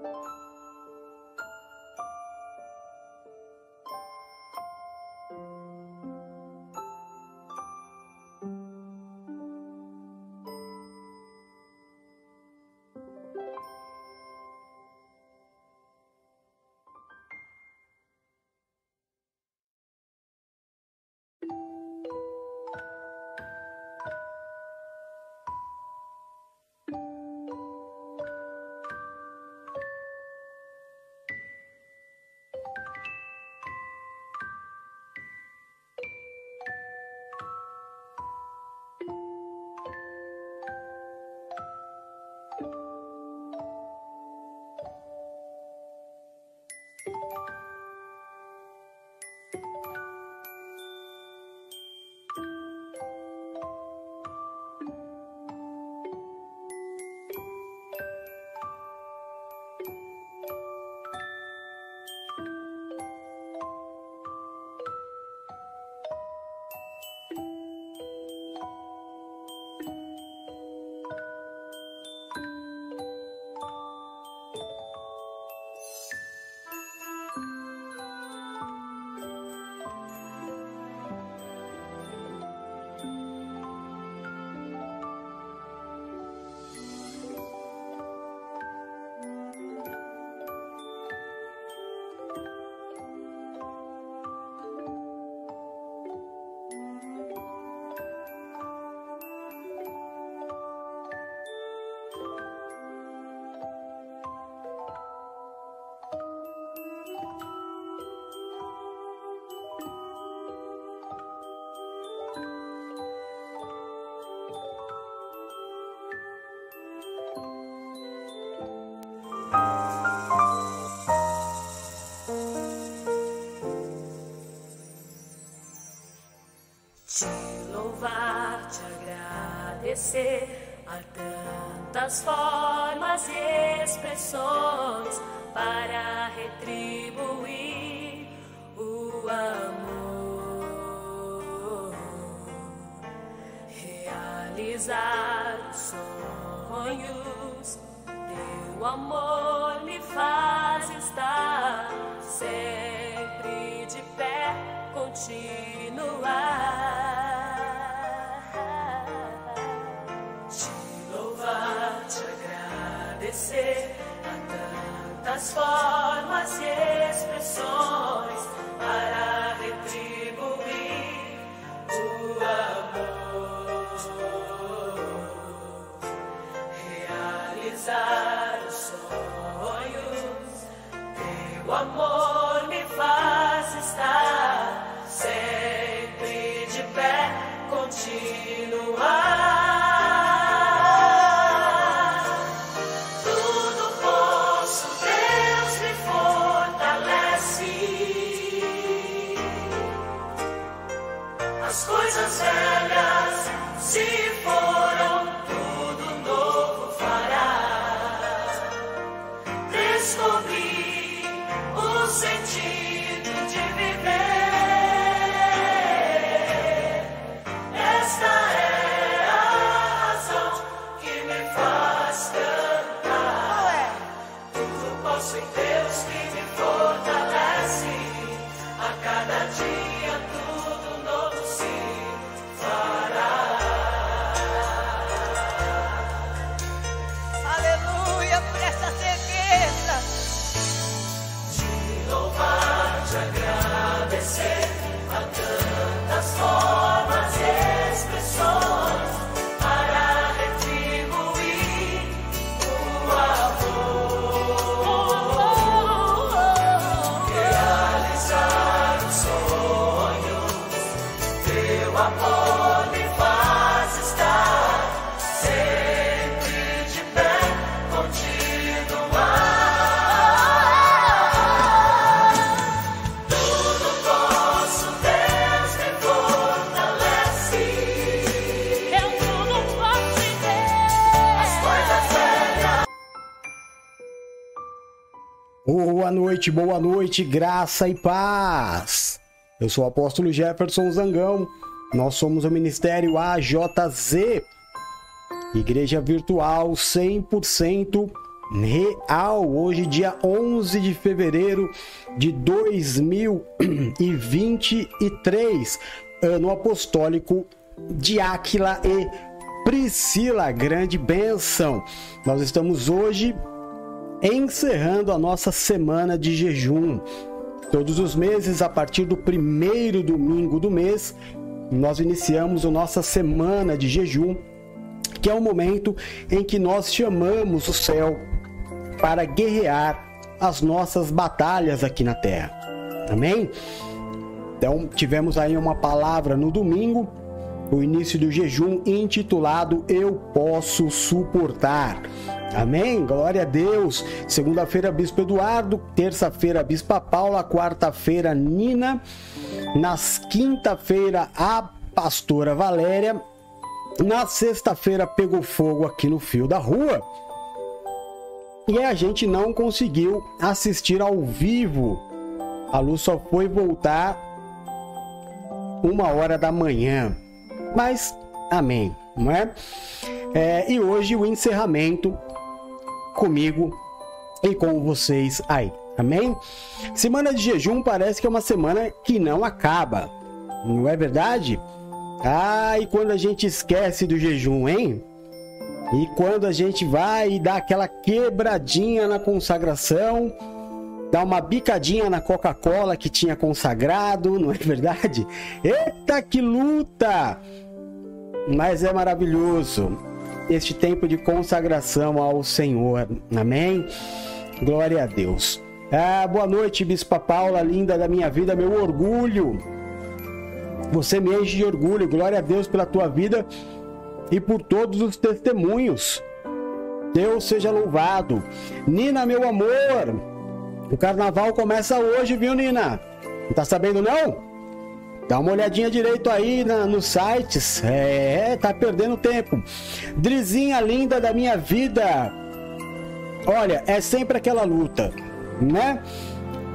you. Teu amor cada Boa noite, boa noite, graça e paz. Eu sou o apóstolo Jefferson Zangão. Nós somos o Ministério AJZ, Igreja Virtual 100% real. Hoje, dia 11 de fevereiro de 2023, ano apostólico de Áquila e Priscila. Grande bênção. Nós estamos hoje encerrando a nossa semana de jejum. Todos os meses, a partir do primeiro domingo do mês, nós iniciamos a nossa semana de jejum, que é o momento em que nós chamamos o céu para guerrear as nossas batalhas aqui na terra. Amém? Então, tivemos aí uma palavra no domingo, o início do jejum intitulado Eu Posso Suportar. Amém? Glória a Deus. Segunda-feira, Bispo Eduardo. Terça-feira, Bispa Paula. Quarta-feira, Nina. Nas quinta-feira, a Pastora Valéria. Na sexta-feira, pegou fogo aqui no fio da rua. E a gente não conseguiu assistir ao vivo. A luz só foi voltar uma hora da manhã. Mas, amém, não é? É, e hoje o encerramento comigo e com vocês aí, amém? Semana de jejum parece que é uma semana que não acaba, não é verdade? Ah, e quando a gente esquece do jejum, hein? E quando a gente vai e dá aquela quebradinha na consagração, dá uma bicadinha na Coca-Cola que tinha consagrado, não é verdade? Eita, que luta! Mas é maravilhoso este tempo de consagração ao Senhor, amém? Glória a Deus. Ah, boa noite, Bispa Paula, linda da minha vida, meu orgulho. Você me enche de orgulho, glória a Deus pela tua vida e por todos os testemunhos. Deus seja louvado. Nina, meu amor, o carnaval começa hoje, viu, Nina? Não tá sabendo não? Dá uma olhadinha direito aí na, nos sites. É, tá perdendo tempo. Drizinha linda da minha vida. Olha, é sempre aquela luta, né?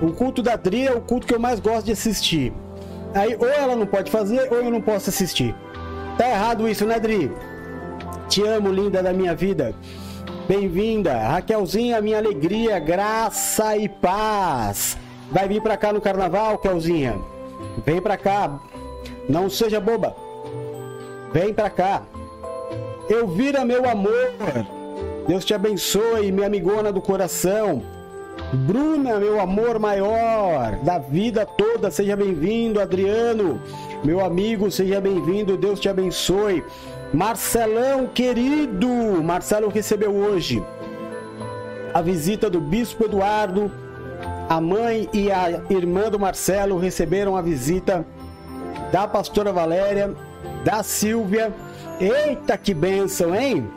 O culto da Dri é o culto que eu mais gosto de assistir. Aí ou ela não pode fazer ou eu não posso assistir. Tá errado isso, né, Dri? Te amo, linda da minha vida. Bem-vinda, Raquelzinha, minha alegria, graça e paz. Vai vir pra cá no carnaval, Kelzinha? Vem pra cá. Não seja boba. Vem pra cá. Elvira, meu amor. Deus te abençoe, minha amigona do coração. Bruna, meu amor maior da vida toda, seja bem-vindo, Adriano, meu amigo, seja bem-vindo, Deus te abençoe. Marcelão, querido, Marcelo recebeu hoje a visita do Bispo Eduardo, a mãe e a irmã do Marcelo receberam a visita da pastora Valéria, da Silvia. Eita, que bênção, hein?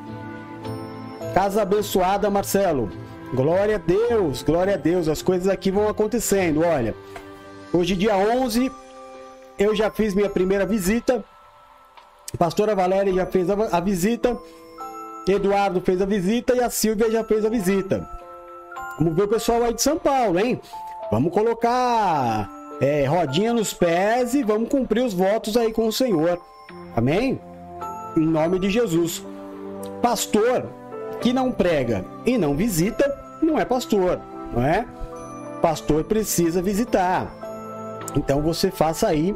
Casa abençoada, Marcelo. Glória a Deus, glória a Deus. As coisas aqui vão acontecendo. Olha, hoje, dia 11, eu já fiz minha primeira visita. A pastora Valéria já fez a visita. Eduardo fez a visita e a Silvia já fez a visita. Vamos ver o pessoal aí de São Paulo, hein? Vamos colocar é, rodinha nos pés e vamos cumprir os votos aí com o Senhor. Amém? Em nome de Jesus. Pastor que não prega e não visita, não é pastor, não é? Pastor precisa visitar. Então você faça aí,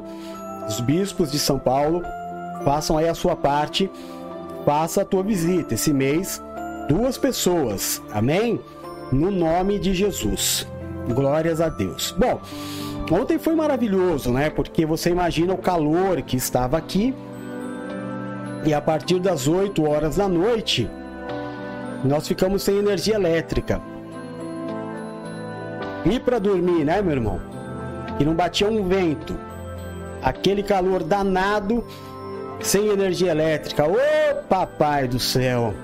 os bispos de São Paulo, façam aí a sua parte, faça a tua visita. Esse mês, duas pessoas, amém? No nome de Jesus. Glórias a Deus. Bom, ontem foi maravilhoso, né? Porque você imagina o calor que estava aqui. E a partir das 8 horas da noite, nós ficamos sem energia elétrica. E para dormir, né, meu irmão? E não batia um vento. Aquele calor danado, sem energia elétrica. Ô, papai do céu!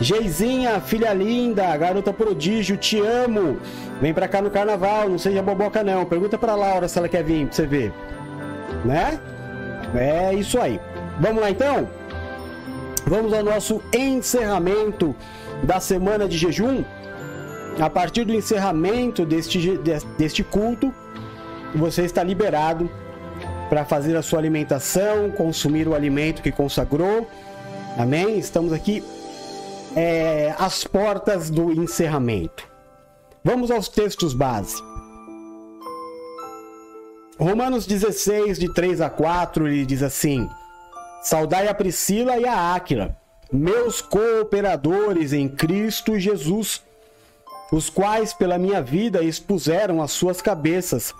Geizinha, filha linda, garota prodígio, te amo. Vem pra cá no carnaval, não seja boboca não. Pergunta pra Laura se ela quer vir pra você ver. Né? É isso aí. Vamos lá então? Vamos ao nosso encerramento da semana de jejum. A partir do encerramento deste, deste culto, você está liberado para fazer a sua alimentação, consumir o alimento que consagrou. Amém? Estamos aqui é, às portas do encerramento. Vamos aos textos base. Romanos 16, de 3 a 4, ele diz assim: Saudai a Priscila e a Áquila, meus cooperadores em Cristo Jesus, os quais pela minha vida expuseram as suas cabeças,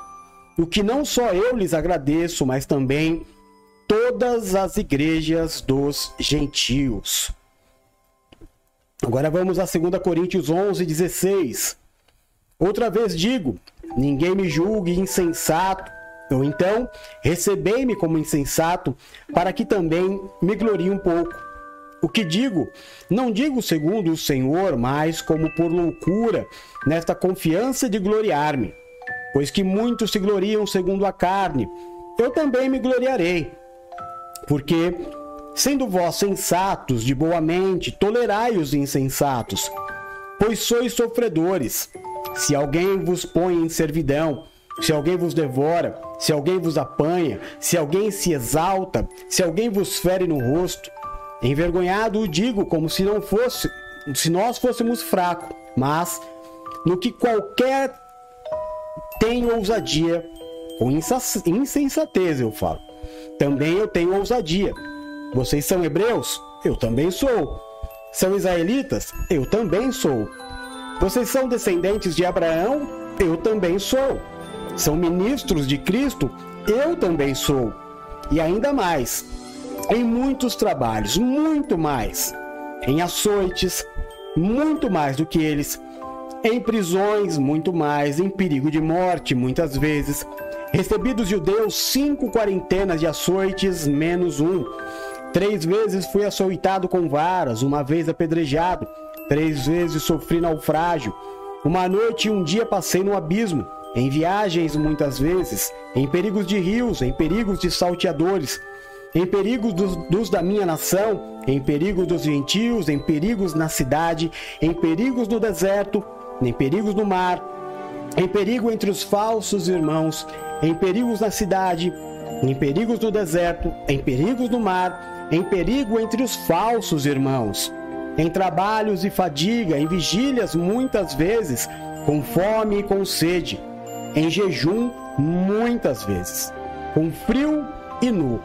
o que não só eu lhes agradeço, mas também todas as igrejas dos gentios. Agora vamos a 2 Coríntios 11, 16. Outra vez digo: ninguém me julgue insensato, ou então recebei-me como insensato, para que também me glorie um pouco. O que digo, não digo segundo o Senhor, mas como por loucura, nesta confiança de gloriar-me. Pois que muitos se gloriam segundo a carne, eu também me gloriarei. Porque Sendo vós sensatos, de boa mente, tolerai os insensatos, pois sois sofredores. Se alguém vos põe em servidão, se alguém vos devora, se alguém vos apanha, se alguém se exalta, se alguém vos fere no rosto, envergonhado o digo como se não fosse, se nós fôssemos fracos, mas no que qualquer tem ousadia, com insensatez eu falo. Também eu tenho ousadia vocês são hebreus? Eu também sou. São israelitas? Eu também sou. Vocês são descendentes de Abraão? Eu também sou. São ministros de Cristo? Eu também sou. E ainda mais, em muitos trabalhos, muito mais. Em açoites, muito mais do que eles. Em prisões, muito mais. Em perigo de morte, muitas vezes. Recebi dos judeus cinco quarentenas de açoites, menos um. Três vezes fui açoitado com varas, uma vez apedrejado, três vezes sofri naufrágio. Uma noite e um dia passei no abismo. em viagens muitas vezes, em perigos de rios, em perigos de salteadores, em perigos dos, dos, da minha nação, em perigos dos gentios, em perigos na cidade, em perigos no deserto, em perigos no mar, em perigo entre os falsos irmãos, em perigos na cidade, em perigos no deserto, em perigos no mar, em perigo entre os falsos irmãos, em trabalhos e fadiga, em vigílias muitas vezes, com fome e com sede, em jejum muitas vezes, com frio e nu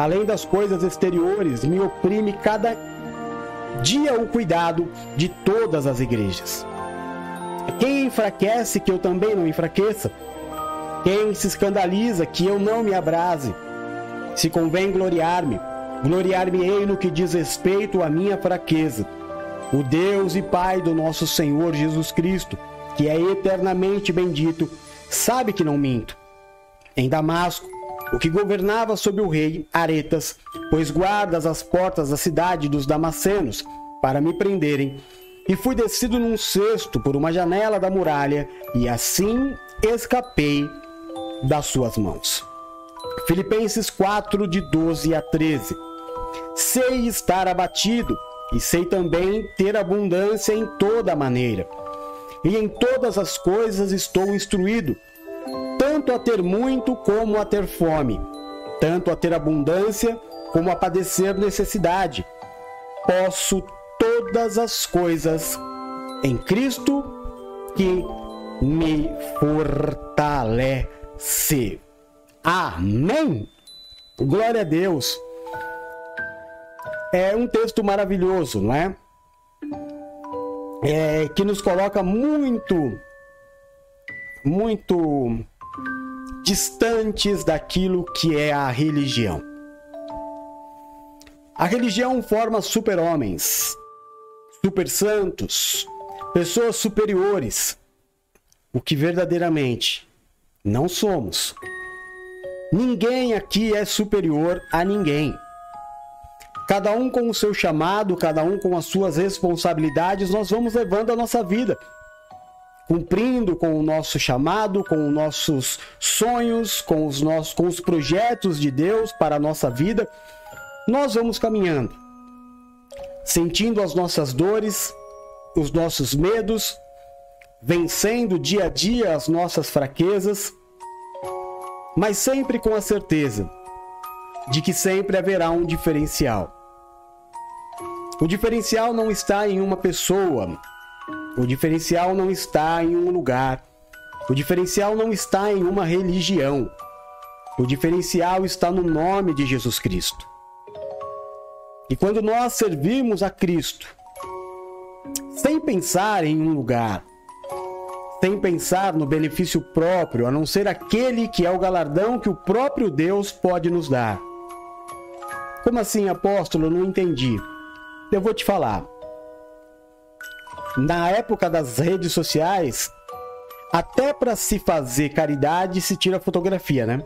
além das coisas exteriores, me oprime cada dia o cuidado de todas as igrejas. Quem enfraquece que eu também não enfraqueça? Quem se escandaliza que eu não me abrase? Se convém gloriar-me, gloriar-me-ei no que diz respeito à minha fraqueza. O Deus e Pai do nosso Senhor Jesus Cristo, que é eternamente bendito, sabe que não minto. Em Damasco, o que governava sobre o rei Aretas, pois guardas as portas da cidade dos Damascenos, para me prenderem. E fui descido num cesto por uma janela da muralha, e assim escapei das suas mãos. Filipenses 4, de 12 a 13. Sei estar abatido, e sei também ter abundância em toda maneira. E em todas as coisas estou instruído tanto a ter muito como a ter fome, tanto a ter abundância como a padecer necessidade. Posso todas as coisas em Cristo que me fortalece. Amém. Glória a Deus. É um texto maravilhoso, não é? é que nos coloca muito, muito distantes daquilo que é a religião. A religião forma super-homens, super-santos, pessoas superiores, o que verdadeiramente não somos. Ninguém aqui é superior a ninguém. Cada um com o seu chamado, cada um com as suas responsabilidades, nós vamos levando a nossa vida cumprindo com o nosso chamado, com os nossos sonhos, com os nossos com os projetos de Deus para a nossa vida, nós vamos caminhando, sentindo as nossas dores, os nossos medos, vencendo dia a dia as nossas fraquezas, mas sempre com a certeza de que sempre haverá um diferencial. O diferencial não está em uma pessoa, o diferencial não está em um lugar. O diferencial não está em uma religião. O diferencial está no nome de Jesus Cristo. E quando nós servimos a Cristo, sem pensar em um lugar, sem pensar no benefício próprio, a não ser aquele que é o galardão que o próprio Deus pode nos dar. Como assim, apóstolo? Não entendi. Eu vou te falar na época das redes sociais, até para se fazer caridade se tira fotografia, né?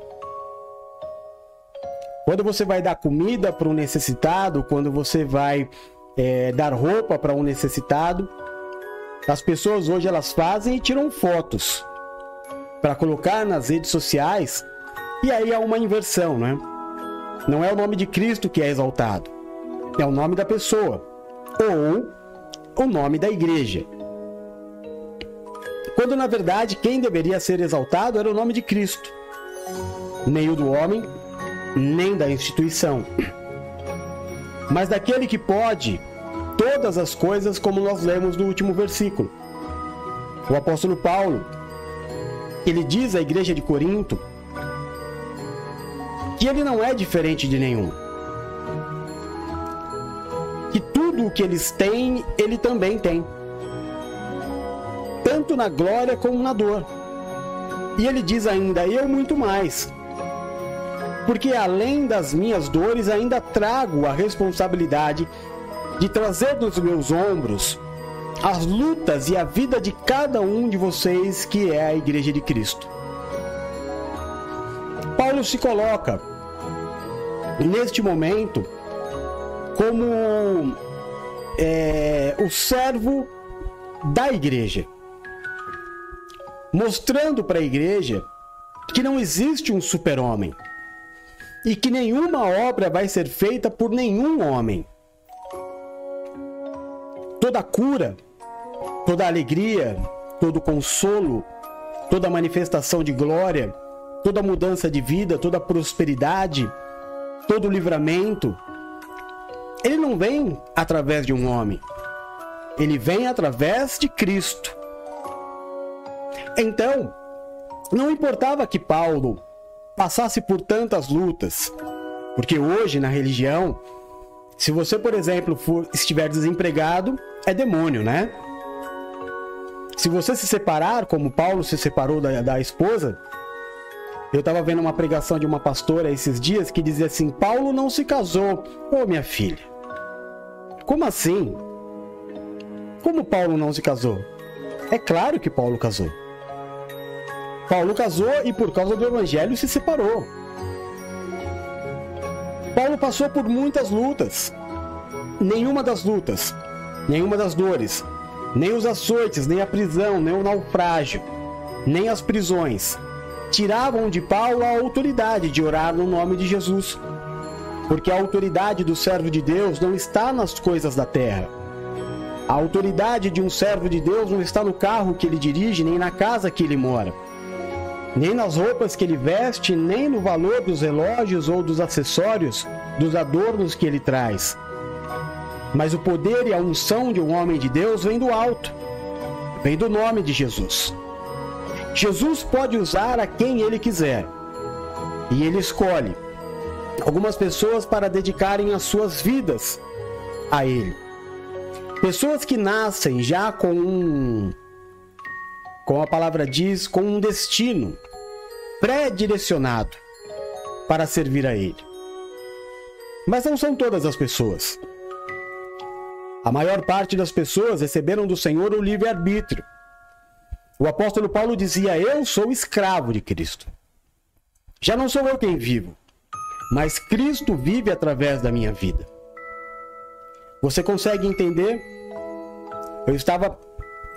Quando você vai dar comida para um necessitado, quando você vai é, dar roupa para um necessitado, as pessoas hoje elas fazem e tiram fotos para colocar nas redes sociais e aí há uma inversão, né? Não é o nome de Cristo que é exaltado, é o nome da pessoa. Ou o nome da igreja. Quando na verdade quem deveria ser exaltado era o nome de Cristo, nem o do homem, nem da instituição, mas daquele que pode todas as coisas, como nós lemos no último versículo. O apóstolo Paulo, ele diz à igreja de Corinto que ele não é diferente de nenhum tudo o que eles têm, ele também tem. Tanto na glória como na dor. E ele diz ainda: Eu muito mais. Porque além das minhas dores, ainda trago a responsabilidade de trazer nos meus ombros as lutas e a vida de cada um de vocês que é a Igreja de Cristo. Paulo se coloca neste momento como é, o servo da igreja. mostrando para a igreja que não existe um super-homem e que nenhuma obra vai ser feita por nenhum homem. Toda cura, toda alegria, todo consolo, toda manifestação de glória, toda mudança de vida, toda prosperidade, todo livramento, ele não vem através de um homem. Ele vem através de Cristo. Então, não importava que Paulo passasse por tantas lutas, porque hoje na religião, se você, por exemplo, for, estiver desempregado, é demônio, né? Se você se separar, como Paulo se separou da, da esposa, eu estava vendo uma pregação de uma pastora esses dias que dizia assim: Paulo não se casou. Ô minha filha, como assim? Como Paulo não se casou? É claro que Paulo casou. Paulo casou e por causa do evangelho se separou. Paulo passou por muitas lutas. Nenhuma das lutas, nenhuma das dores, nem os açoites, nem a prisão, nem o naufrágio, nem as prisões tiravam de Paulo a autoridade de orar no nome de Jesus. Porque a autoridade do servo de Deus não está nas coisas da terra. A autoridade de um servo de Deus não está no carro que ele dirige, nem na casa que ele mora nem nas roupas que ele veste, nem no valor dos relógios ou dos acessórios, dos adornos que ele traz. Mas o poder e a unção de um homem de Deus vem do alto, vem do nome de Jesus. Jesus pode usar a quem ele quiser, e ele escolhe algumas pessoas para dedicarem as suas vidas a ele. Pessoas que nascem já com um como a palavra diz, com um destino pré-direcionado para servir a Ele. Mas não são todas as pessoas. A maior parte das pessoas receberam do Senhor o livre-arbítrio. O apóstolo Paulo dizia: Eu sou escravo de Cristo. Já não sou eu quem vivo, mas Cristo vive através da minha vida. Você consegue entender? Eu estava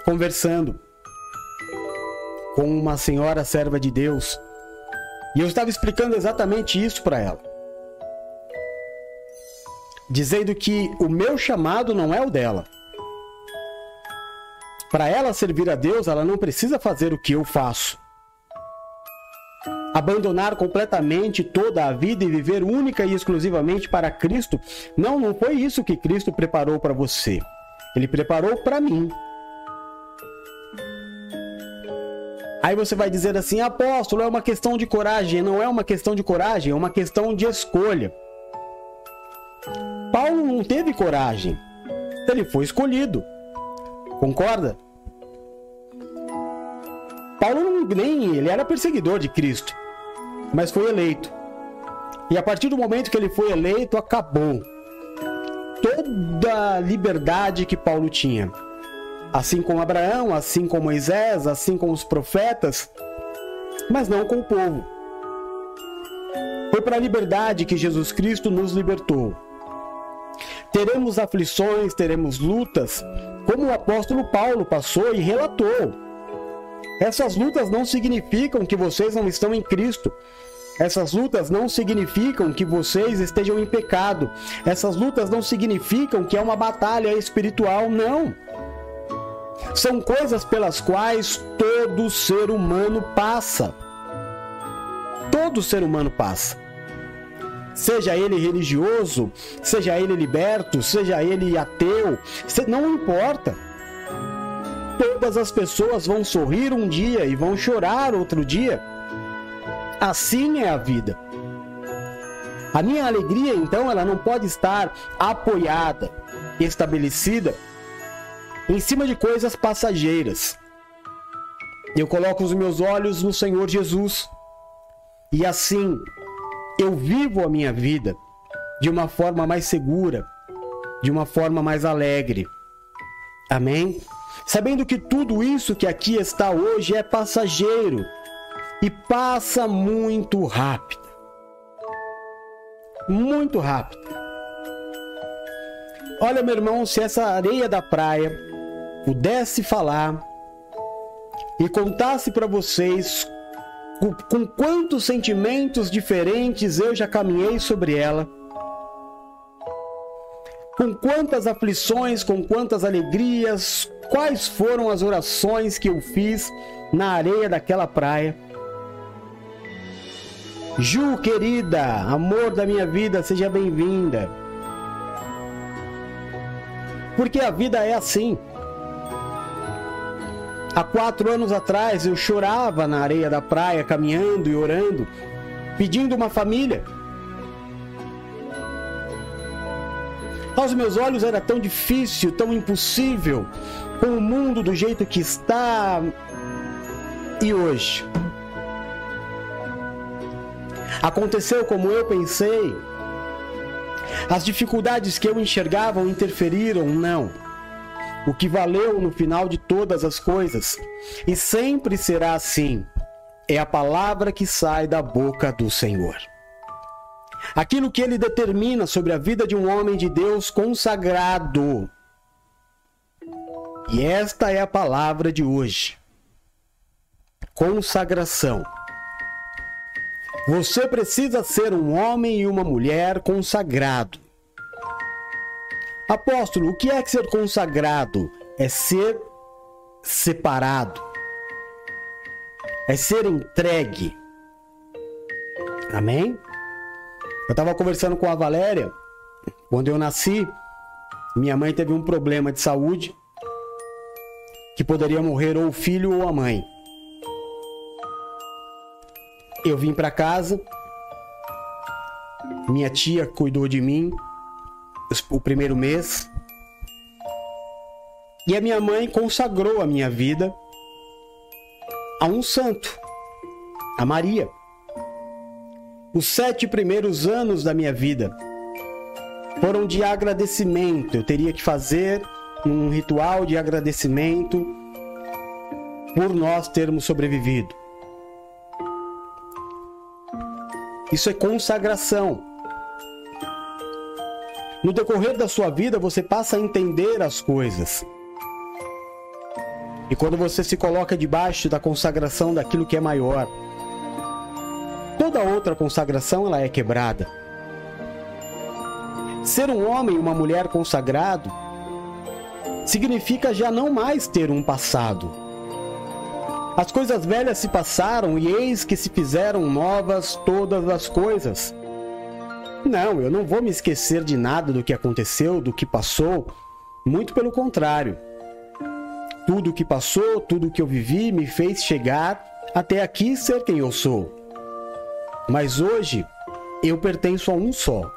conversando com uma senhora serva de Deus. E eu estava explicando exatamente isso para ela. Dizendo que o meu chamado não é o dela. Para ela servir a Deus, ela não precisa fazer o que eu faço. Abandonar completamente toda a vida e viver única e exclusivamente para Cristo, não, não foi isso que Cristo preparou para você. Ele preparou para mim. Aí você vai dizer assim, apóstolo, é uma questão de coragem. Não é uma questão de coragem, é uma questão de escolha. Paulo não teve coragem. Ele foi escolhido. Concorda? Paulo nem ele era perseguidor de Cristo, mas foi eleito. E a partir do momento que ele foi eleito, acabou toda a liberdade que Paulo tinha assim como Abraão, assim como Moisés, assim como os profetas, mas não com o povo. Foi para a liberdade que Jesus Cristo nos libertou. Teremos aflições, teremos lutas, como o apóstolo Paulo passou e relatou. Essas lutas não significam que vocês não estão em Cristo. Essas lutas não significam que vocês estejam em pecado. Essas lutas não significam que é uma batalha espiritual, não são coisas pelas quais todo ser humano passa. Todo ser humano passa. Seja ele religioso, seja ele liberto, seja ele ateu, não importa. Todas as pessoas vão sorrir um dia e vão chorar outro dia. Assim é a vida. A minha alegria, então, ela não pode estar apoiada, estabelecida em cima de coisas passageiras. Eu coloco os meus olhos no Senhor Jesus e assim eu vivo a minha vida de uma forma mais segura, de uma forma mais alegre. Amém? Sabendo que tudo isso que aqui está hoje é passageiro e passa muito rápido. Muito rápido. Olha, meu irmão, se essa areia da praia pudesse falar, e contasse para vocês com, com quantos sentimentos diferentes eu já caminhei sobre ela, com quantas aflições, com quantas alegrias, quais foram as orações que eu fiz na areia daquela praia. Ju, querida, amor da minha vida, seja bem-vinda. Porque a vida é assim. Há quatro anos atrás eu chorava na areia da praia, caminhando e orando, pedindo uma família. Aos meus olhos era tão difícil, tão impossível, com o mundo do jeito que está. E hoje? Aconteceu como eu pensei? As dificuldades que eu enxergava interferiram? Não. O que valeu no final de todas as coisas, e sempre será assim, é a palavra que sai da boca do Senhor. Aquilo que ele determina sobre a vida de um homem de Deus consagrado. E esta é a palavra de hoje. Consagração. Você precisa ser um homem e uma mulher consagrado. Apóstolo, o que é ser consagrado? É ser separado. É ser entregue. Amém? Eu estava conversando com a Valéria. Quando eu nasci, minha mãe teve um problema de saúde que poderia morrer ou o filho ou a mãe. Eu vim para casa, minha tia cuidou de mim o primeiro mês e a minha mãe consagrou a minha vida a um santo, a Maria. Os sete primeiros anos da minha vida foram de agradecimento. Eu teria que fazer um ritual de agradecimento por nós termos sobrevivido. Isso é consagração. No decorrer da sua vida, você passa a entender as coisas. E quando você se coloca debaixo da consagração daquilo que é maior, toda outra consagração ela é quebrada. Ser um homem e uma mulher consagrado significa já não mais ter um passado as coisas velhas se passaram e eis que se fizeram novas todas as coisas. Não, eu não vou me esquecer de nada do que aconteceu, do que passou. Muito pelo contrário. Tudo o que passou, tudo o que eu vivi me fez chegar até aqui ser quem eu sou. Mas hoje eu pertenço a um só.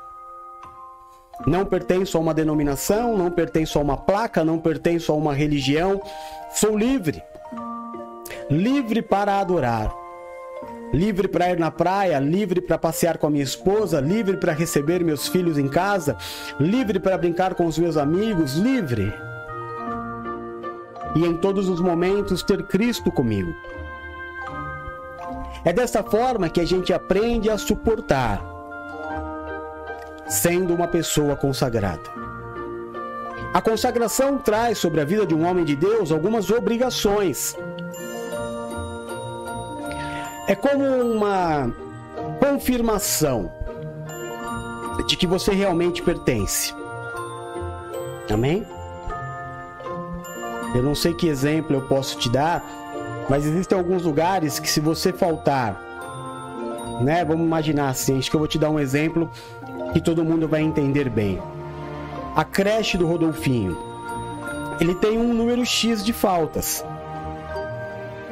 Não pertenço a uma denominação, não pertenço a uma placa, não pertenço a uma religião. Sou livre livre para adorar. Livre para ir na praia, livre para passear com a minha esposa, livre para receber meus filhos em casa, livre para brincar com os meus amigos, livre. E em todos os momentos ter Cristo comigo. É dessa forma que a gente aprende a suportar, sendo uma pessoa consagrada. A consagração traz sobre a vida de um homem de Deus algumas obrigações é como uma confirmação de que você realmente pertence. Amém? Eu não sei que exemplo eu posso te dar, mas existem alguns lugares que se você faltar, né? Vamos imaginar assim, acho que eu vou te dar um exemplo que todo mundo vai entender bem. A creche do Rodolfinho. Ele tem um número X de faltas.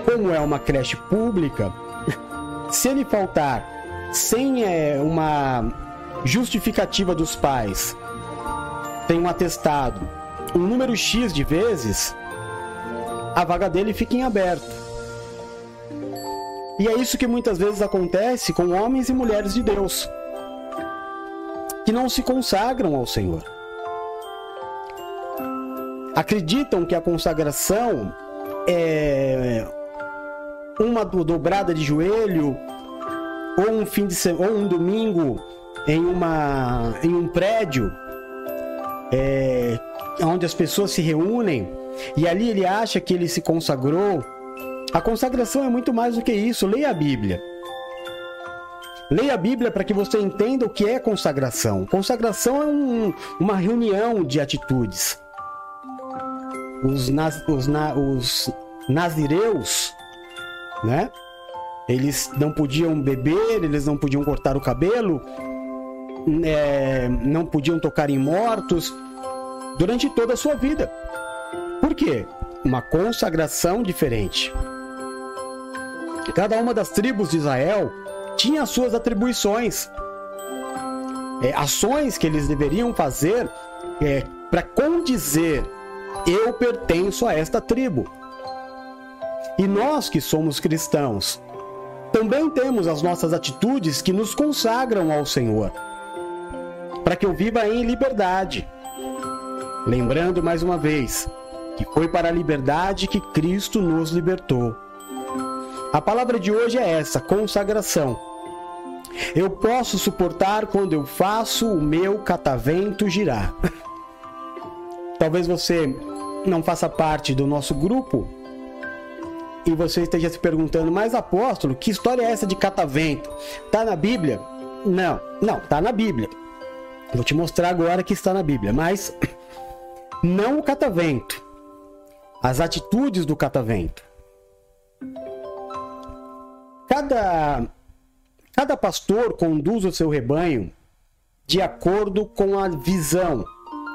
Como é uma creche pública, se ele faltar sem é, uma justificativa dos pais, tem um atestado, um número X de vezes, a vaga dele fica em aberto. E é isso que muitas vezes acontece com homens e mulheres de Deus, que não se consagram ao Senhor. Acreditam que a consagração é uma dobrada de joelho, ou um fim de semana, ou um domingo em, uma, em um prédio, é, onde as pessoas se reúnem, e ali ele acha que ele se consagrou, A consagração é muito mais do que isso. Leia a Bíblia. Leia a Bíblia para que você entenda o que é consagração. Consagração é um, uma reunião de atitudes. Os, naz, os, na, os nazireus, né? Eles não podiam beber, eles não podiam cortar o cabelo, é, não podiam tocar em mortos durante toda a sua vida. Por quê? Uma consagração diferente. Cada uma das tribos de Israel tinha as suas atribuições, é, ações que eles deveriam fazer é, para condizer: eu pertenço a esta tribo. E nós que somos cristãos, também temos as nossas atitudes que nos consagram ao Senhor, para que eu viva em liberdade. Lembrando mais uma vez que foi para a liberdade que Cristo nos libertou. A palavra de hoje é essa: consagração. Eu posso suportar quando eu faço o meu catavento girar. Talvez você não faça parte do nosso grupo e você esteja se perguntando, mas apóstolo, que história é essa de catavento? Tá na Bíblia? Não, não, tá na Bíblia. Vou te mostrar agora que está na Bíblia, mas não o catavento, as atitudes do catavento. Cada, cada pastor conduz o seu rebanho de acordo com a visão,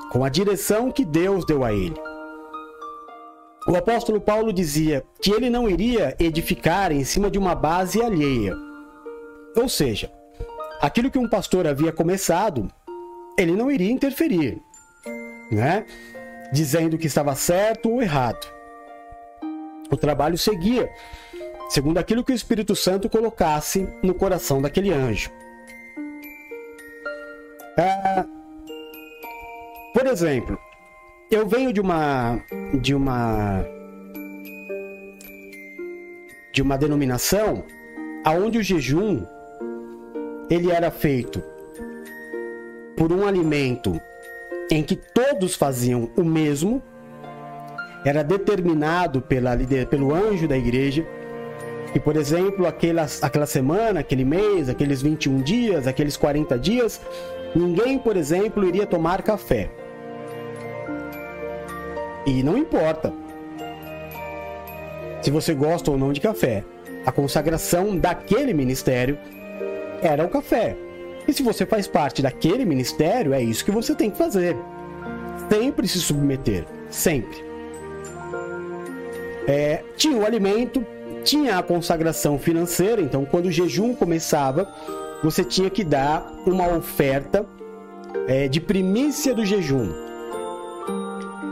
com a direção que Deus deu a ele. O apóstolo Paulo dizia que ele não iria edificar em cima de uma base alheia. Ou seja, aquilo que um pastor havia começado, ele não iria interferir, né? Dizendo que estava certo ou errado. O trabalho seguia, segundo aquilo que o Espírito Santo colocasse no coração daquele anjo. Ah, por exemplo, eu venho de uma de uma de uma denominação aonde o jejum ele era feito por um alimento em que todos faziam o mesmo, era determinado pela, pelo anjo da igreja, e por exemplo, aquela, aquela semana, aquele mês, aqueles 21 dias, aqueles 40 dias, ninguém, por exemplo, iria tomar café. E não importa se você gosta ou não de café, a consagração daquele ministério era o café. E se você faz parte daquele ministério, é isso que você tem que fazer. Sempre se submeter. Sempre. É, tinha o alimento, tinha a consagração financeira, então quando o jejum começava, você tinha que dar uma oferta é, de primícia do jejum.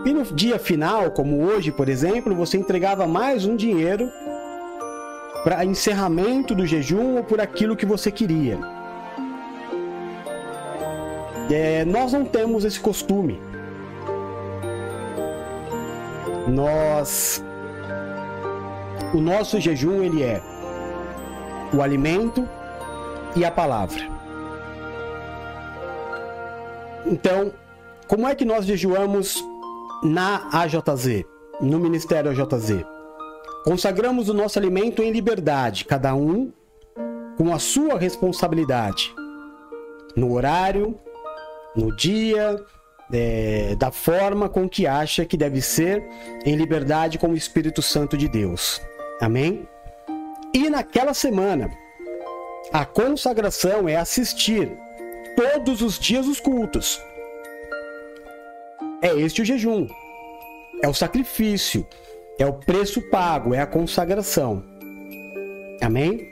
E no dia final, como hoje, por exemplo, você entregava mais um dinheiro para encerramento do jejum ou por aquilo que você queria. É, nós não temos esse costume. Nós, o nosso jejum ele é o alimento e a palavra. Então, como é que nós jejuamos na AJZ, no Ministério AJZ? Consagramos o nosso alimento em liberdade, cada um com a sua responsabilidade, no horário, no dia, é, da forma com que acha que deve ser, em liberdade com o Espírito Santo de Deus. Amém? E naquela semana, a consagração é assistir todos os dias os cultos. É este o jejum, é o sacrifício, é o preço pago, é a consagração. Amém?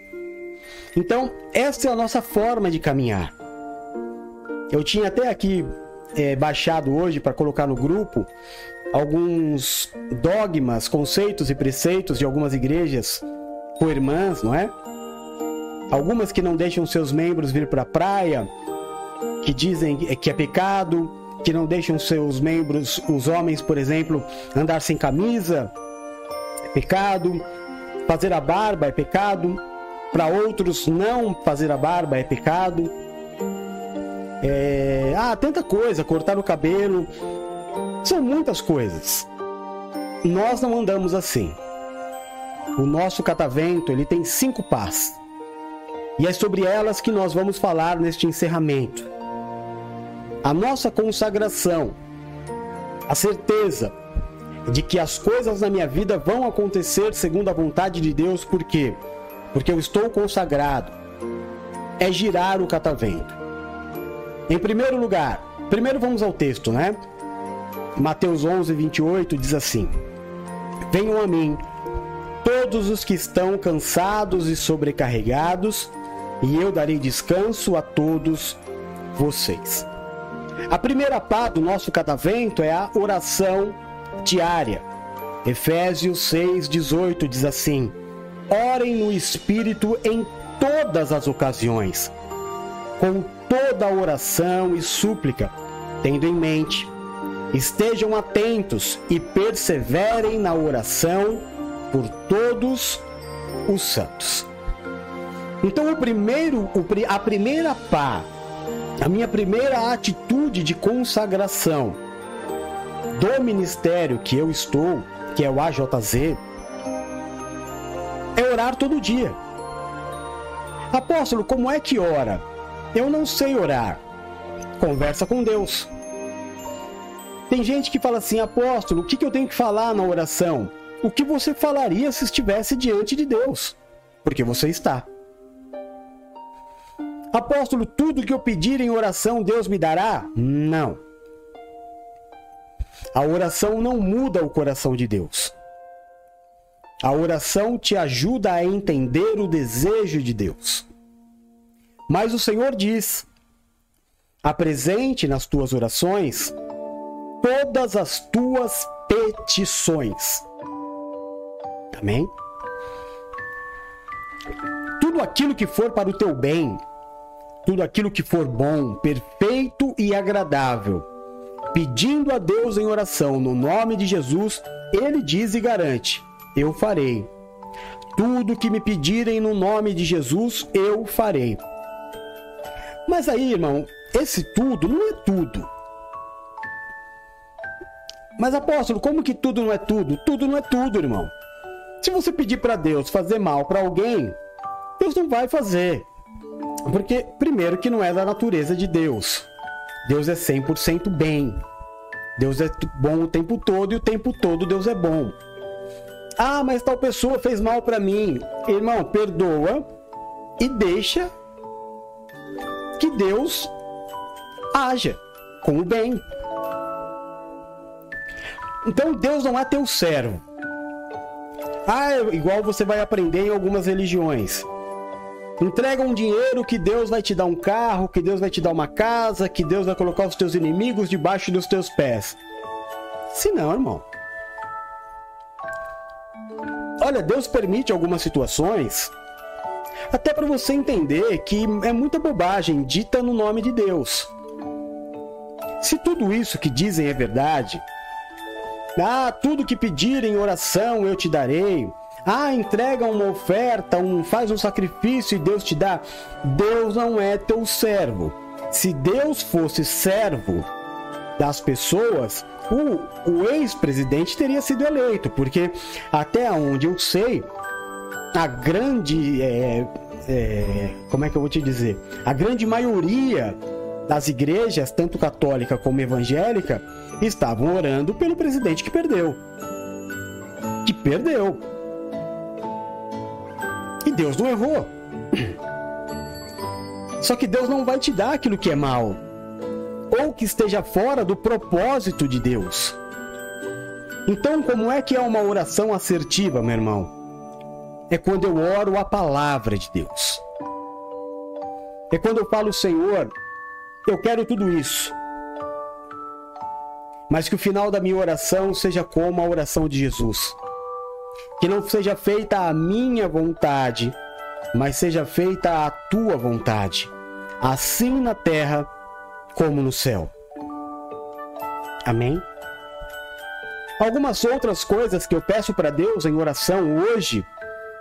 Então, esta é a nossa forma de caminhar. Eu tinha até aqui é, baixado hoje para colocar no grupo alguns dogmas, conceitos e preceitos de algumas igrejas co-irmãs, não é? Algumas que não deixam seus membros vir para a praia, que dizem que é pecado, que não deixam seus membros, os homens, por exemplo, andar sem camisa, é pecado, fazer a barba é pecado, para outros não fazer a barba é pecado. É... Ah, tanta coisa, cortar o cabelo. São muitas coisas. Nós não andamos assim. o nosso catavento ele tem cinco pás. E é sobre elas que nós vamos falar neste encerramento. A nossa consagração, a certeza de que as coisas na minha vida vão acontecer segundo a vontade de Deus, por quê? Porque eu estou consagrado. É girar o catavento. Em primeiro lugar, primeiro vamos ao texto, né? Mateus 11, 28 diz assim: Venham a mim, todos os que estão cansados e sobrecarregados, e eu darei descanso a todos vocês. A primeira pá do nosso catavento é a oração diária. Efésios 6,18 diz assim: Orem no Espírito em todas as ocasiões, com toda oração e súplica, tendo em mente. Estejam atentos e perseverem na oração por todos os santos. Então, o primeiro, a primeira pá, a minha primeira atitude de consagração do ministério que eu estou, que é o AJZ, é orar todo dia. Apóstolo, como é que ora? Eu não sei orar. Conversa com Deus. Tem gente que fala assim, apóstolo, o que, eu tenho que falar na oração? O que você falaria se estivesse diante de Deus? Porque você está. Apóstolo, tudo que eu pedir em oração Deus me dará? Não. A oração não muda o coração de Deus. A oração te ajuda a entender o desejo de Deus. Mas o Senhor diz: apresente nas tuas orações todas as tuas petições. Amém? Tudo aquilo que for para o teu bem, tudo aquilo que for bom, perfeito e agradável, pedindo a Deus em oração no nome de Jesus, ele diz e garante: Eu farei. Tudo que me pedirem no nome de Jesus, eu farei. Mas aí, irmão, esse tudo não é tudo. Mas apóstolo, como que tudo não é tudo? Tudo não é tudo, irmão. Se você pedir para Deus fazer mal para alguém, Deus não vai fazer. Porque, primeiro, que não é da natureza de Deus. Deus é 100% bem. Deus é bom o tempo todo e o tempo todo Deus é bom. Ah, mas tal pessoa fez mal para mim. Irmão, perdoa e deixa que Deus haja com o bem. Então Deus não é teu servo. Ah, é igual você vai aprender em algumas religiões. Entrega um dinheiro que Deus vai te dar um carro, que Deus vai te dar uma casa, que Deus vai colocar os teus inimigos debaixo dos teus pés. Se não, irmão. Olha, Deus permite algumas situações até para você entender que é muita bobagem dita no nome de Deus. Se tudo isso que dizem é verdade, ah, tudo que pedirem em oração eu te darei. Ah, entrega uma oferta, um, faz um sacrifício e Deus te dá. Deus não é teu servo. Se Deus fosse servo das pessoas, o, o ex-presidente teria sido eleito, porque até onde eu sei, a grande. É, é, como é que eu vou te dizer? A grande maioria das igrejas, tanto católica como evangélica, estavam orando pelo presidente que perdeu. Que perdeu. E Deus não errou. Só que Deus não vai te dar aquilo que é mal, ou que esteja fora do propósito de Deus. Então, como é que é uma oração assertiva, meu irmão? É quando eu oro a palavra de Deus. É quando eu falo, Senhor, eu quero tudo isso. Mas que o final da minha oração seja como a oração de Jesus que não seja feita a minha vontade, mas seja feita a tua vontade, assim na terra como no céu. Amém? Algumas outras coisas que eu peço para Deus em oração hoje,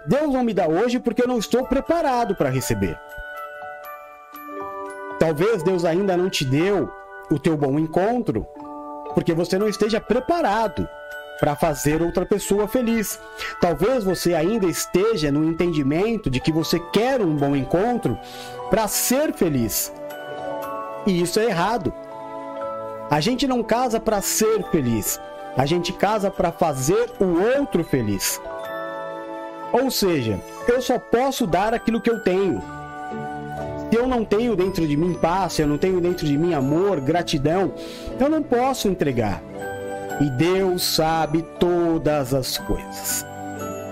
Deus não me dá hoje porque eu não estou preparado para receber. Talvez Deus ainda não te deu o teu bom encontro porque você não esteja preparado para fazer outra pessoa feliz. Talvez você ainda esteja no entendimento de que você quer um bom encontro para ser feliz. E isso é errado. A gente não casa para ser feliz. A gente casa para fazer o outro feliz. Ou seja, eu só posso dar aquilo que eu tenho. Eu não tenho dentro de mim paz, eu não tenho dentro de mim amor, gratidão, eu não posso entregar. E Deus sabe todas as coisas.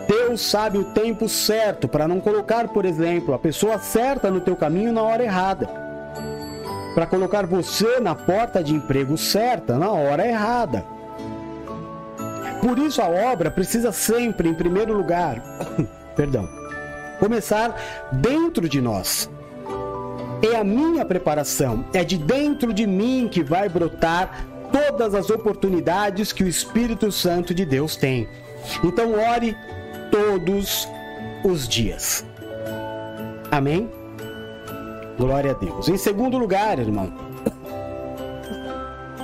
Deus sabe o tempo certo para não colocar, por exemplo, a pessoa certa no teu caminho na hora errada. Para colocar você na porta de emprego certa na hora errada. Por isso a obra precisa sempre, em primeiro lugar, perdão, começar dentro de nós. É a minha preparação, é de dentro de mim que vai brotar todas as oportunidades que o Espírito Santo de Deus tem. Então ore todos os dias. Amém? Glória a Deus. Em segundo lugar, irmão,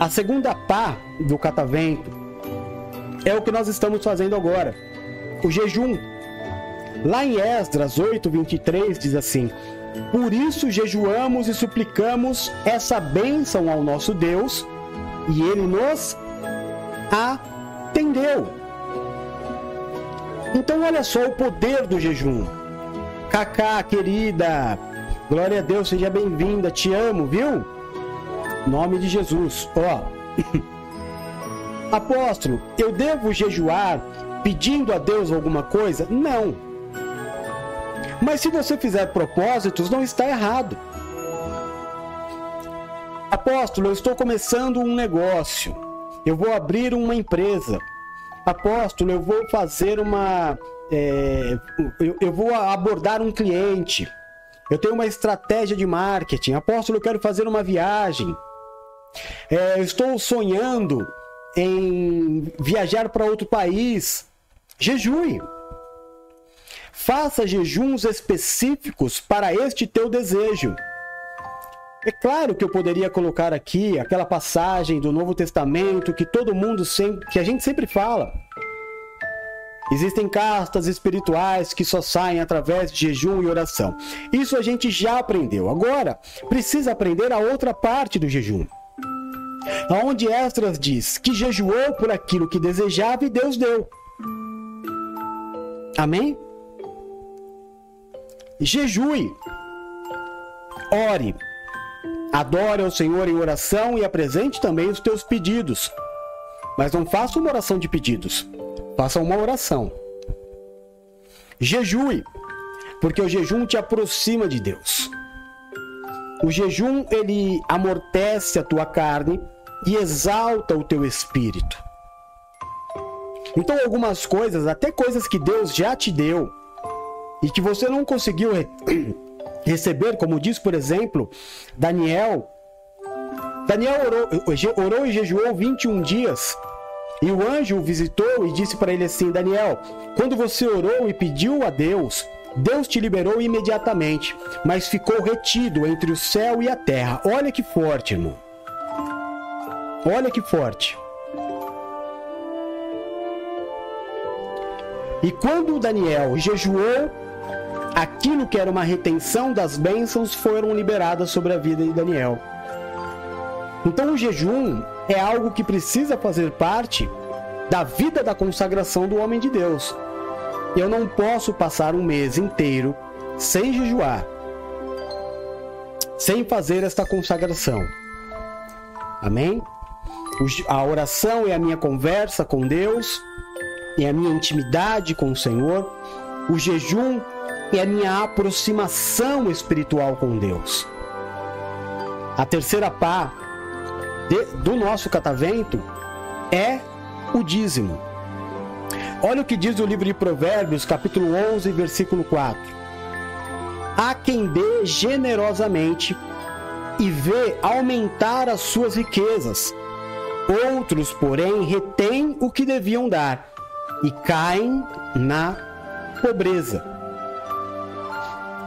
a segunda pá do catavento é o que nós estamos fazendo agora. O jejum. Lá em Esdras 8, 23 diz assim: Por isso jejuamos e suplicamos essa bênção ao nosso Deus, e ele nos atendeu. Então, olha só o poder do jejum. Cacá, querida, glória a Deus, seja bem-vinda, te amo, viu? Nome de Jesus, ó. Apóstolo, eu devo jejuar pedindo a Deus alguma coisa? Não. Mas se você fizer propósitos, não está errado. Apóstolo, eu estou começando um negócio. Eu vou abrir uma empresa. Apóstolo, eu vou fazer uma. é, eu, eu vou abordar um cliente. Eu tenho uma estratégia de marketing. Apóstolo, eu quero fazer uma viagem. É, eu estou sonhando em viajar para outro país. Jejue. Faça jejuns específicos para este teu desejo. É claro que eu poderia colocar aqui aquela passagem do Novo Testamento que todo mundo sempre, que a gente sempre fala. Existem castas espirituais que só saem através de jejum e oração. Isso a gente já aprendeu. Agora, precisa aprender a outra parte do jejum. Onde Esdras diz que jejuou por aquilo que desejava e Deus deu. Amém? Jejue. Ore. Adore ao Senhor em oração e apresente também os teus pedidos. Mas não faça uma oração de pedidos. Faça uma oração. Jejue, porque o jejum te aproxima de Deus. O jejum ele amortece a tua carne e exalta o teu espírito. Então algumas coisas, até coisas que Deus já te deu e que você não conseguiu re- receber, como diz, por exemplo, Daniel. Daniel orou, orou e jejuou 21 dias. E o anjo o visitou e disse para ele assim: Daniel, quando você orou e pediu a Deus, Deus te liberou imediatamente, mas ficou retido entre o céu e a terra. Olha que forte, irmão. Olha que forte. E quando Daniel jejuou, aquilo que era uma retenção das bênçãos foram liberadas sobre a vida de Daniel. Então o jejum é algo que precisa fazer parte da vida da consagração do homem de Deus. Eu não posso passar um mês inteiro sem jejuar, sem fazer esta consagração. Amém? A oração é a minha conversa com Deus, é a minha intimidade com o Senhor. O jejum é a minha aproximação espiritual com Deus. A terceira pá de- do nosso catavento é o dízimo. Olha o que diz o livro de Provérbios, capítulo 11, versículo 4. Há quem dê generosamente e vê aumentar as suas riquezas. Outros, porém, retêm o que deviam dar e caem na pobreza.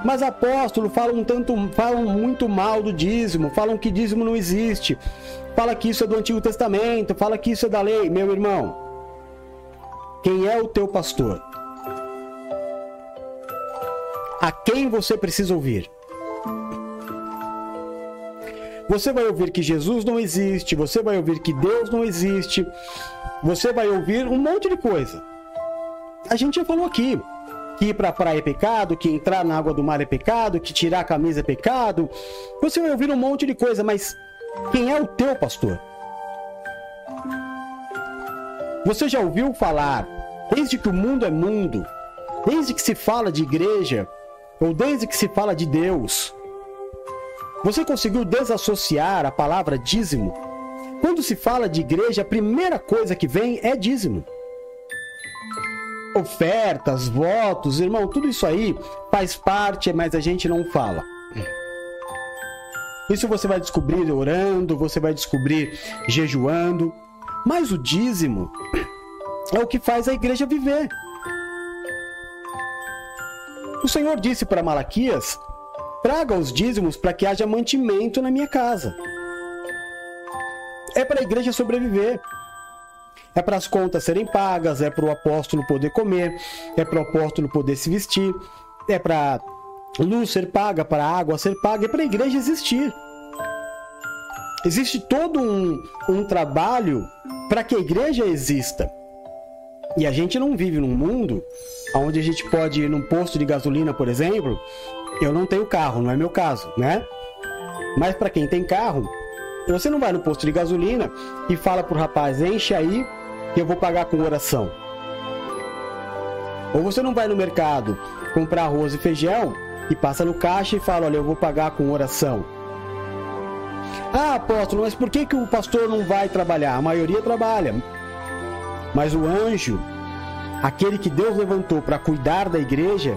Mas apóstolo falam tanto, falam muito mal do dízimo, falam que dízimo não existe, fala que isso é do Antigo Testamento, fala que isso é da lei, meu irmão. Quem é o teu pastor? A quem você precisa ouvir? Você vai ouvir que Jesus não existe, você vai ouvir que Deus não existe, você vai ouvir um monte de coisa. A gente já falou aqui que ir para a praia é pecado, que entrar na água do mar é pecado, que tirar a camisa é pecado. Você vai ouvir um monte de coisa, mas quem é o teu pastor? Você já ouviu falar, desde que o mundo é mundo, desde que se fala de igreja, ou desde que se fala de Deus, você conseguiu desassociar a palavra dízimo? Quando se fala de igreja, a primeira coisa que vem é dízimo. Ofertas, votos, irmão, tudo isso aí faz parte, mas a gente não fala. Isso você vai descobrir orando, você vai descobrir jejuando. Mas o dízimo é o que faz a igreja viver. O Senhor disse para Malaquias Traga os dízimos para que haja mantimento na minha casa. É para a igreja sobreviver. É para as contas serem pagas, é para o apóstolo poder comer, é para o apóstolo poder se vestir, é para luz ser paga, para água ser paga, é para a igreja existir. Existe todo um, um trabalho para que a igreja exista. E a gente não vive num mundo onde a gente pode ir num posto de gasolina, por exemplo, eu não tenho carro, não é meu caso, né? Mas para quem tem carro, você não vai no posto de gasolina e fala pro rapaz, enche aí que eu vou pagar com oração. Ou você não vai no mercado comprar arroz e feijão e passa no caixa e fala, olha, eu vou pagar com oração. Ah, apóstolo, mas por que, que o pastor não vai trabalhar? A maioria trabalha. Mas o anjo, aquele que Deus levantou para cuidar da igreja,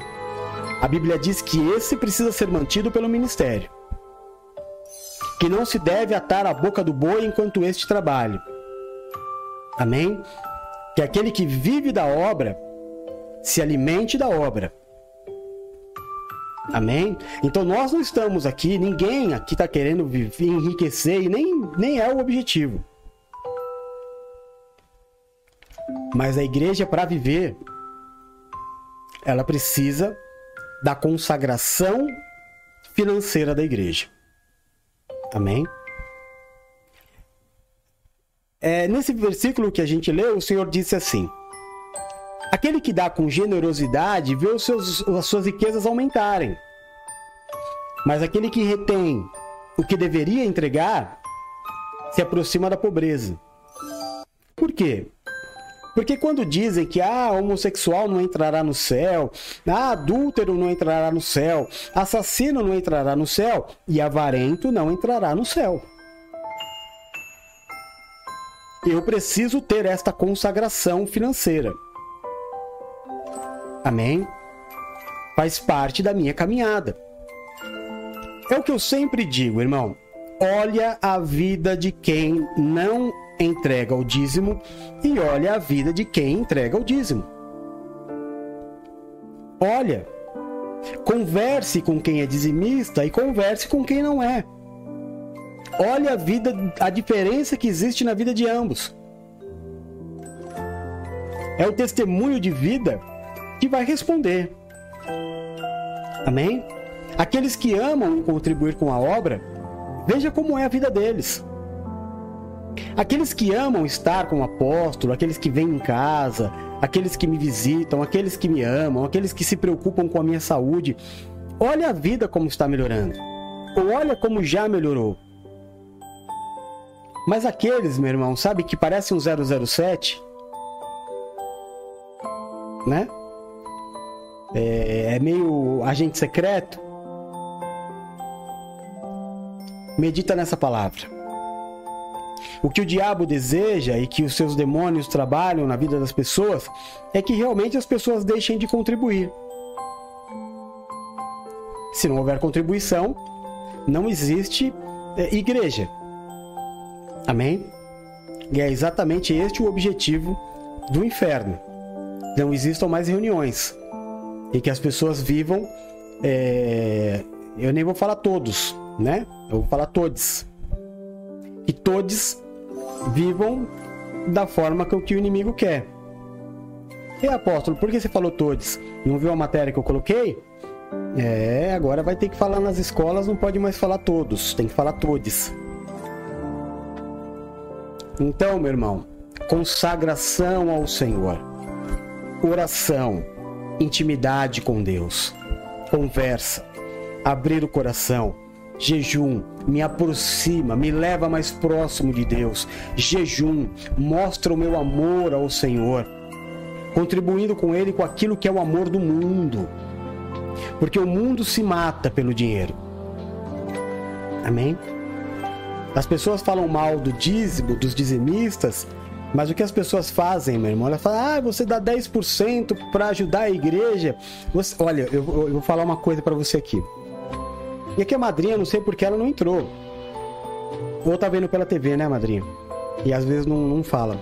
a Bíblia diz que esse precisa ser mantido pelo ministério. Que não se deve atar a boca do boi enquanto este trabalhe. Amém? Que aquele que vive da obra se alimente da obra. Amém? Então nós não estamos aqui, ninguém aqui está querendo viver, enriquecer e nem, nem é o objetivo. Mas a igreja, para viver, ela precisa da consagração financeira da igreja. Amém? É, nesse versículo que a gente leu, o Senhor disse assim: Aquele que dá com generosidade vê os seus, as suas riquezas aumentarem. Mas aquele que retém o que deveria entregar se aproxima da pobreza. Por quê? Porque quando dizem que ah, homossexual não entrará no céu, ah, adúltero não entrará no céu, assassino não entrará no céu e avarento não entrará no céu. Eu preciso ter esta consagração financeira. Amém? Faz parte da minha caminhada. É o que eu sempre digo, irmão. Olha a vida de quem não entrega o dízimo e olha a vida de quem entrega o dízimo. Olha, converse com quem é dizimista e converse com quem não é. Olha a vida, a diferença que existe na vida de ambos. É o testemunho de vida que vai responder. Amém? Aqueles que amam contribuir com a obra, veja como é a vida deles. Aqueles que amam estar com o apóstolo, aqueles que vêm em casa, aqueles que me visitam, aqueles que me amam, aqueles que se preocupam com a minha saúde, olha a vida como está melhorando. Ou olha como já melhorou. Mas aqueles, meu irmão, sabe que parece um 007? Né? É, é meio agente secreto. Medita nessa palavra. O que o diabo deseja e que os seus demônios trabalham na vida das pessoas é que realmente as pessoas deixem de contribuir. Se não houver contribuição, não existe é, igreja. Amém? E é exatamente este o objetivo do inferno. Não existam mais reuniões e que as pessoas vivam. É... Eu nem vou falar todos, né? Eu vou falar todos. Que todos vivam da forma que o inimigo quer. E apóstolo, por que você falou todos? Não viu a matéria que eu coloquei? É, agora vai ter que falar nas escolas, não pode mais falar todos, tem que falar todos. Então, meu irmão, consagração ao Senhor, oração, intimidade com Deus, conversa, abrir o coração, jejum, me aproxima, me leva mais próximo de Deus. Jejum, mostra o meu amor ao Senhor, contribuindo com Ele com aquilo que é o amor do mundo, porque o mundo se mata pelo dinheiro. Amém? As pessoas falam mal do dízimo, dos dizimistas, mas o que as pessoas fazem, meu irmão? Elas falam, ah, você dá 10% para ajudar a igreja. Você... Olha, eu, eu vou falar uma coisa para você aqui. E aqui a madrinha, não sei porque ela não entrou. Ou tá vendo pela TV, né, madrinha? E às vezes não, não fala.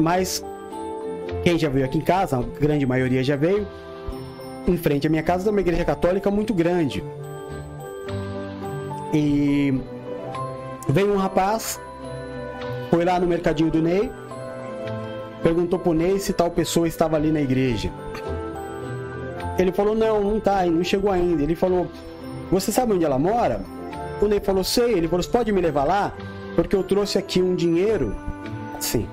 Mas quem já veio aqui em casa, a grande maioria já veio, em frente à minha casa tem uma igreja católica muito grande. E veio um rapaz, foi lá no mercadinho do Ney, perguntou pro Ney se tal pessoa estava ali na igreja. Ele falou: Não, não tá, não chegou ainda. Ele falou: Você sabe onde ela mora? O Ney falou: Sei. Ele falou: Você pode me levar lá? Porque eu trouxe aqui um dinheiro. Assim.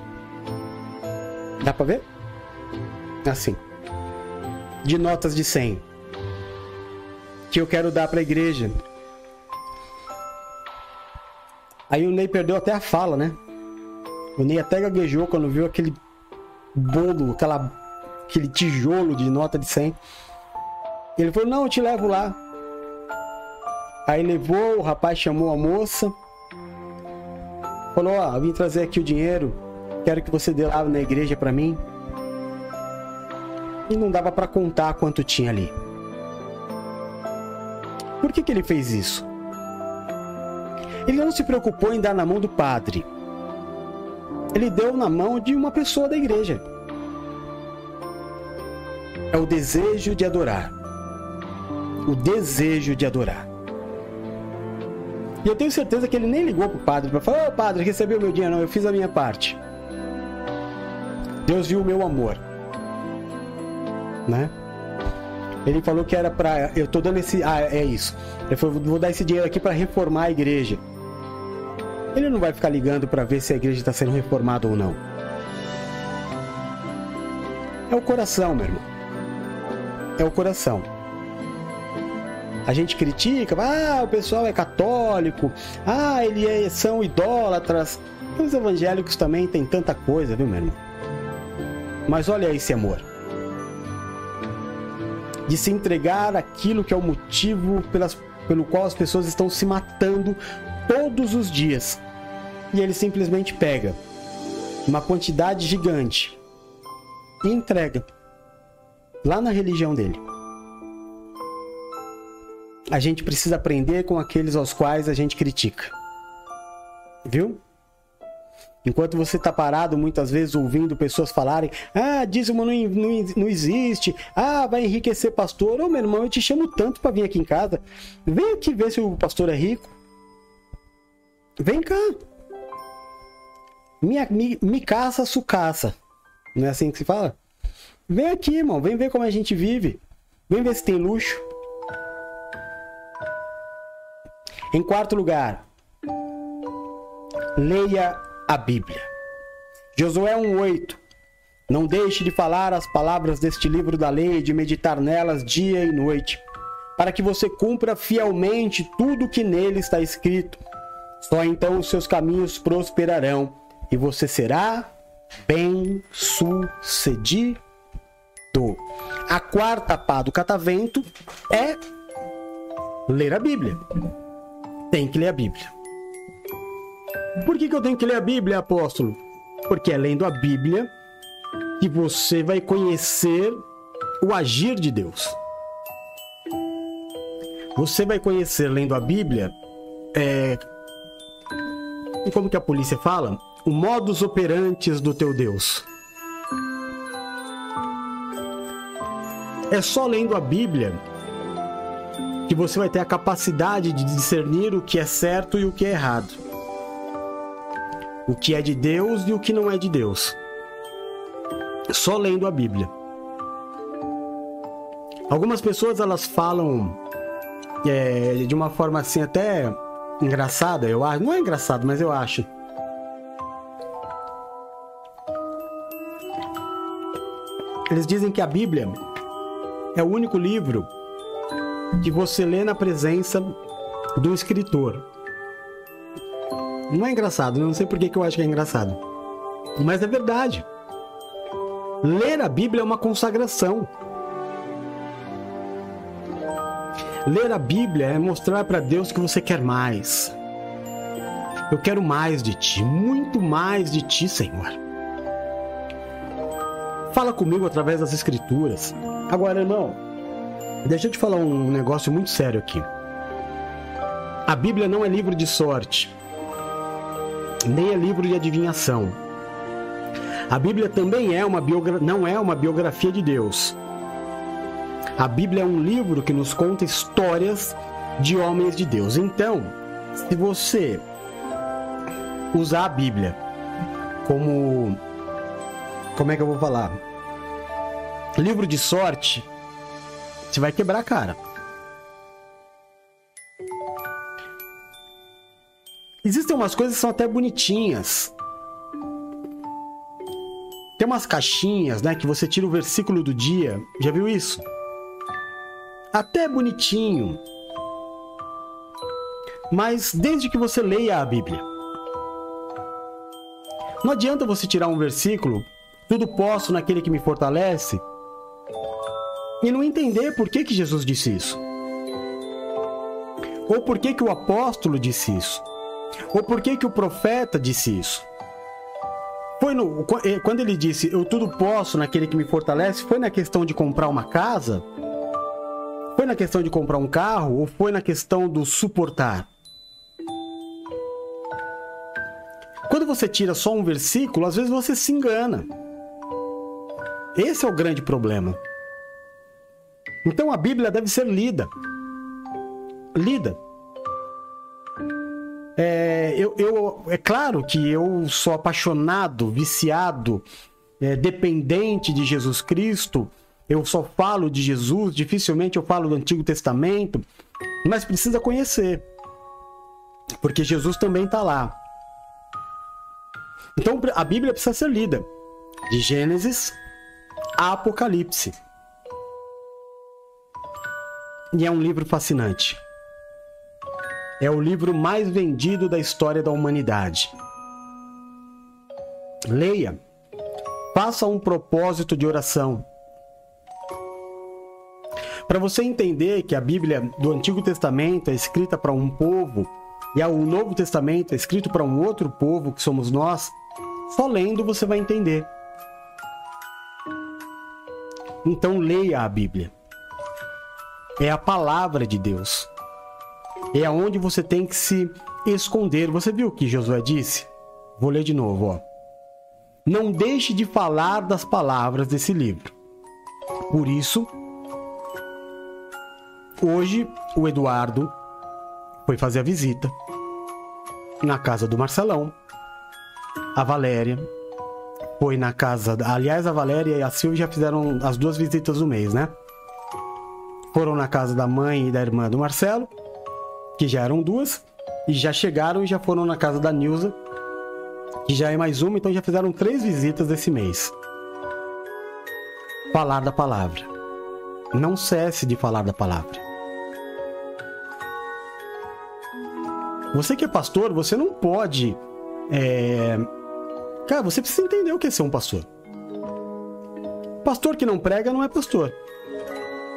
Dá pra ver? Assim. De notas de 100. Que eu quero dar pra igreja. Aí o Ney perdeu até a fala, né? O Ney até gaguejou quando viu aquele bolo, aquela, aquele tijolo de nota de 100. Ele falou: Não, eu te levo lá. Aí levou, o rapaz chamou a moça. Falou: Ó, vim trazer aqui o dinheiro. Quero que você dê lá na igreja para mim. E não dava para contar quanto tinha ali. Por que, que ele fez isso? Ele não se preocupou em dar na mão do padre. Ele deu na mão de uma pessoa da igreja. É o desejo de adorar. O desejo de adorar. E eu tenho certeza que ele nem ligou pro padre para falar: Ô oh, padre, recebeu meu dinheiro, não, eu fiz a minha parte. Deus viu o meu amor. Né? Ele falou que era para eu tô dando esse, ah, é isso. Ele falou, vou dar esse dinheiro aqui para reformar a igreja. Ele não vai ficar ligando para ver se a igreja está sendo reformada ou não. É o coração, meu irmão. É o coração. A gente critica, ah, o pessoal é católico, ah, eles é, são idólatras. Os evangélicos também têm tanta coisa, viu, meu irmão? Mas olha esse amor. De se entregar aquilo que é o motivo pelas, pelo qual as pessoas estão se matando todos os dias e ele simplesmente pega uma quantidade gigante e entrega lá na religião dele. A gente precisa aprender com aqueles aos quais a gente critica. Viu? Enquanto você está parado muitas vezes ouvindo pessoas falarem: Ah, dízimo não, não, não existe, ah, vai enriquecer pastor. Ô meu irmão, eu te chamo tanto para vir aqui em casa. Vem aqui ver se o pastor é rico. Vem cá. Minha, mi, mi caça, su caça. Não é assim que se fala? Vem aqui, irmão. Vem ver como a gente vive. Vem ver se tem luxo. Em quarto lugar, leia a Bíblia. Josué 1,8. Não deixe de falar as palavras deste livro da lei e de meditar nelas dia e noite, para que você cumpra fielmente tudo que nele está escrito. Só então os seus caminhos prosperarão e você será bem sucedido. A quarta pá do catavento é ler a Bíblia. Tem que ler a Bíblia. Por que, que eu tenho que ler a Bíblia, apóstolo? Porque é lendo a Bíblia que você vai conhecer o agir de Deus. Você vai conhecer lendo a Bíblia, é... como que a polícia fala? O modus operantes do teu Deus. É só lendo a Bíblia que você vai ter a capacidade de discernir o que é certo e o que é errado. O que é de Deus e o que não é de Deus. só lendo a Bíblia. Algumas pessoas elas falam é, de uma forma assim até engraçada, eu acho. Não é engraçado, mas eu acho. Eles dizem que a Bíblia é o único livro que você lê na presença do escritor. Não é engraçado, não sei por que eu acho que é engraçado. Mas é verdade. Ler a Bíblia é uma consagração. Ler a Bíblia é mostrar para Deus que você quer mais. Eu quero mais de ti, muito mais de ti, Senhor. Fala comigo através das Escrituras. Agora, irmão, deixa eu te falar um negócio muito sério aqui. A Bíblia não é livro de sorte, nem é livro de adivinhação. A Bíblia também é uma biogra... não é uma biografia de Deus. A Bíblia é um livro que nos conta histórias de homens de Deus. Então, se você usar a Bíblia como. Como é que eu vou falar? Livro de sorte, você vai quebrar a cara. Existem umas coisas que são até bonitinhas. Tem umas caixinhas, né, que você tira o versículo do dia. Já viu isso? até bonitinho. Mas desde que você leia a Bíblia. Não adianta você tirar um versículo, tudo posso naquele que me fortalece, e não entender por que, que Jesus disse isso. Ou por que, que o apóstolo disse isso. Ou por que, que o profeta disse isso. Foi no, eh, quando ele disse eu tudo posso naquele que me fortalece, foi na questão de comprar uma casa? Foi na questão de comprar um carro ou foi na questão do suportar? Quando você tira só um versículo, às vezes você se engana. Esse é o grande problema. Então a Bíblia deve ser lida. Lida. É, eu, eu, é claro que eu sou apaixonado, viciado, é, dependente de Jesus Cristo eu só falo de Jesus, dificilmente eu falo do Antigo Testamento, mas precisa conhecer, porque Jesus também está lá. Então a Bíblia precisa ser lida, de Gênesis a Apocalipse. E é um livro fascinante. É o livro mais vendido da história da humanidade. Leia. Faça um propósito de oração para você entender que a Bíblia do Antigo Testamento é escrita para um povo e o Novo Testamento é escrito para um outro povo, que somos nós, só lendo você vai entender. Então leia a Bíblia. É a palavra de Deus. É aonde você tem que se esconder. Você viu o que Josué disse? Vou ler de novo, ó. Não deixe de falar das palavras desse livro. Por isso, Hoje, o Eduardo foi fazer a visita na casa do Marcelão. A Valéria foi na casa. Aliás, a Valéria e a Silvia já fizeram as duas visitas do mês, né? Foram na casa da mãe e da irmã do Marcelo, que já eram duas, e já chegaram e já foram na casa da Nilza, que já é mais uma, então já fizeram três visitas esse mês. Falar da palavra. Não cesse de falar da palavra. Você que é pastor, você não pode. É... Cara, você precisa entender o que é ser um pastor. Pastor que não prega não é pastor.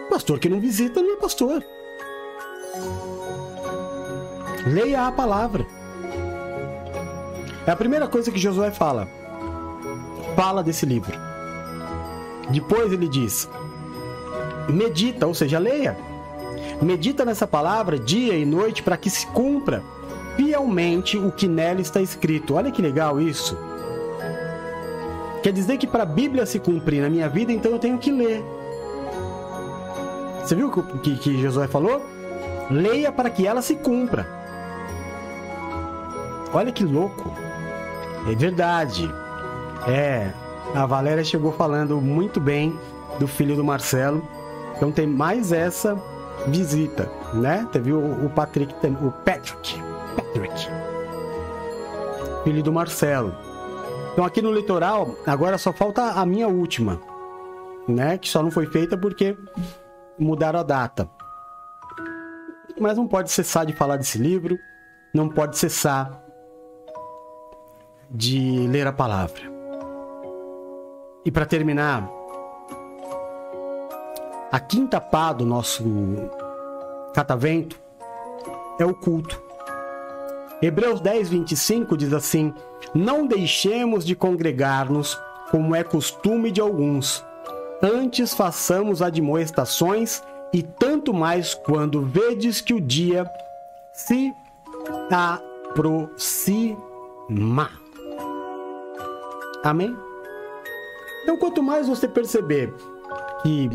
Pastor que não visita não é pastor. Leia a palavra. É a primeira coisa que Josué fala. Fala desse livro. Depois ele diz: medita, ou seja, leia. Medita nessa palavra dia e noite para que se cumpra fielmente o que nela está escrito. Olha que legal isso. Quer dizer que para a Bíblia se cumprir na minha vida, então eu tenho que ler. Você viu o que, que Josué falou? Leia para que ela se cumpra. Olha que louco. É verdade. É. A Valéria chegou falando muito bem do filho do Marcelo. Então tem mais essa visita, né? Teve o, o Patrick, o Patrick, Patrick, filho do Marcelo. Então aqui no litoral, agora só falta a minha última, né? Que só não foi feita porque mudaram a data. Mas não pode cessar de falar desse livro, não pode cessar de ler a palavra. E para terminar, a quinta pá do nosso catavento é o culto. Hebreus 10, 25 diz assim: Não deixemos de congregar-nos, como é costume de alguns. Antes façamos admoestações, e tanto mais quando vedes que o dia se aproxima. Amém? Então, quanto mais você perceber que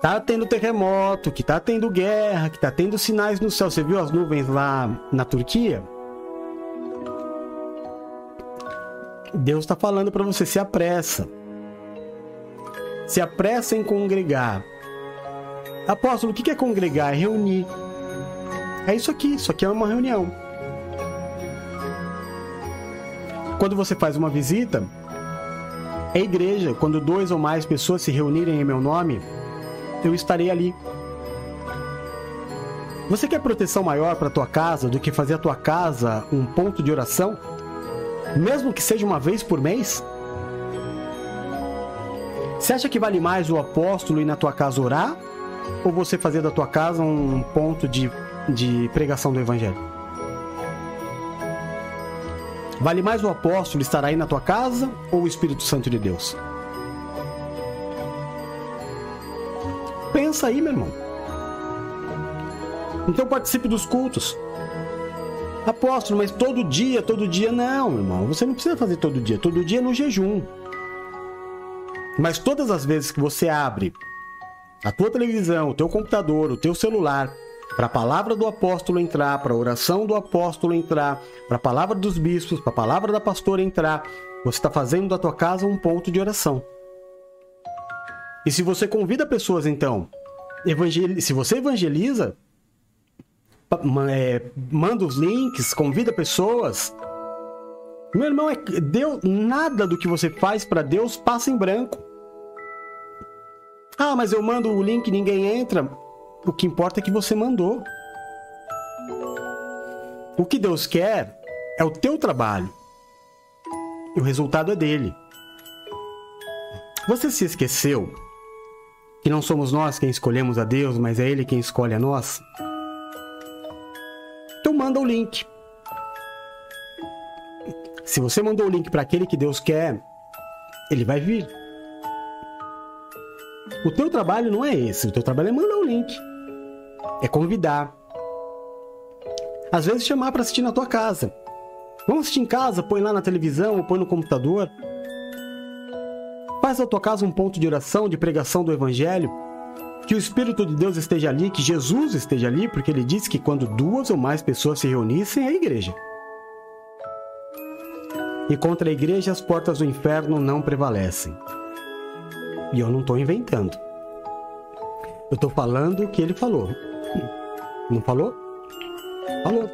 tá tendo terremoto, que tá tendo guerra, que tá tendo sinais no céu, você viu as nuvens lá na Turquia? Deus está falando para você se apressa. Se apressa em congregar. Apóstolo, o que é congregar? É reunir. É isso aqui, isso aqui é uma reunião. Quando você faz uma visita, é igreja. Quando dois ou mais pessoas se reunirem em meu nome, eu estarei ali. Você quer proteção maior para tua casa do que fazer a tua casa um ponto de oração? Mesmo que seja uma vez por mês? Você acha que vale mais o apóstolo ir na tua casa orar? Ou você fazer da tua casa um ponto de, de pregação do evangelho? Vale mais o apóstolo estar aí na tua casa ou o Espírito Santo de Deus? Pensa aí, meu irmão. Então participe dos cultos. Apóstolo, mas todo dia, todo dia não, meu irmão. Você não precisa fazer todo dia. Todo dia é no jejum. Mas todas as vezes que você abre a tua televisão, o teu computador, o teu celular, para a palavra do apóstolo entrar, para a oração do apóstolo entrar, para a palavra dos bispos, para a palavra da pastora entrar, você está fazendo da tua casa um ponto de oração. E se você convida pessoas, então, evangel... se você evangeliza, é, manda os links, convida pessoas. Meu irmão, é Deus, nada do que você faz para Deus passa em branco. Ah, mas eu mando o link e ninguém entra. O que importa é que você mandou. O que Deus quer é o teu trabalho. E o resultado é dele. Você se esqueceu que não somos nós quem escolhemos a Deus, mas é Ele quem escolhe a nós? Então manda o link. Se você mandou o link para aquele que Deus quer, ele vai vir. O teu trabalho não é esse, o teu trabalho é mandar o link. É convidar. Às vezes chamar para assistir na tua casa. Vamos assistir em casa, põe lá na televisão, ou põe no computador. Faz da tua casa um ponto de oração, de pregação do evangelho. Que o Espírito de Deus esteja ali, que Jesus esteja ali, porque ele disse que quando duas ou mais pessoas se reunissem, é a igreja. E contra a igreja as portas do inferno não prevalecem. E eu não estou inventando. Eu estou falando o que ele falou. Não falou? Falou.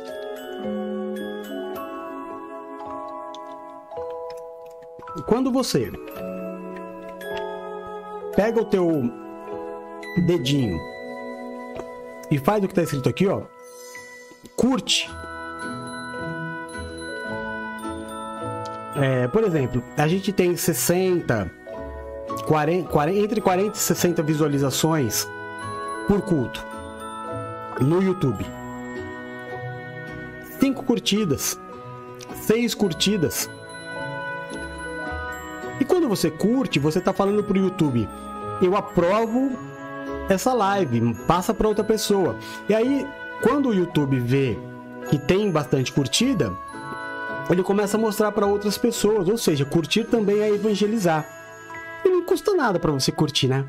Quando você pega o teu dedinho e faz o que está escrito aqui, ó, curte. É, por exemplo, a gente tem 60, 40, 40, entre 40 e 60 visualizações por culto no YouTube. Cinco curtidas, seis curtidas. E quando você curte, você está falando para o YouTube, eu aprovo essa live, passa para outra pessoa. E aí, quando o YouTube vê que tem bastante curtida, ele começa a mostrar para outras pessoas, ou seja, curtir também é evangelizar. Custa nada para você curtir, né?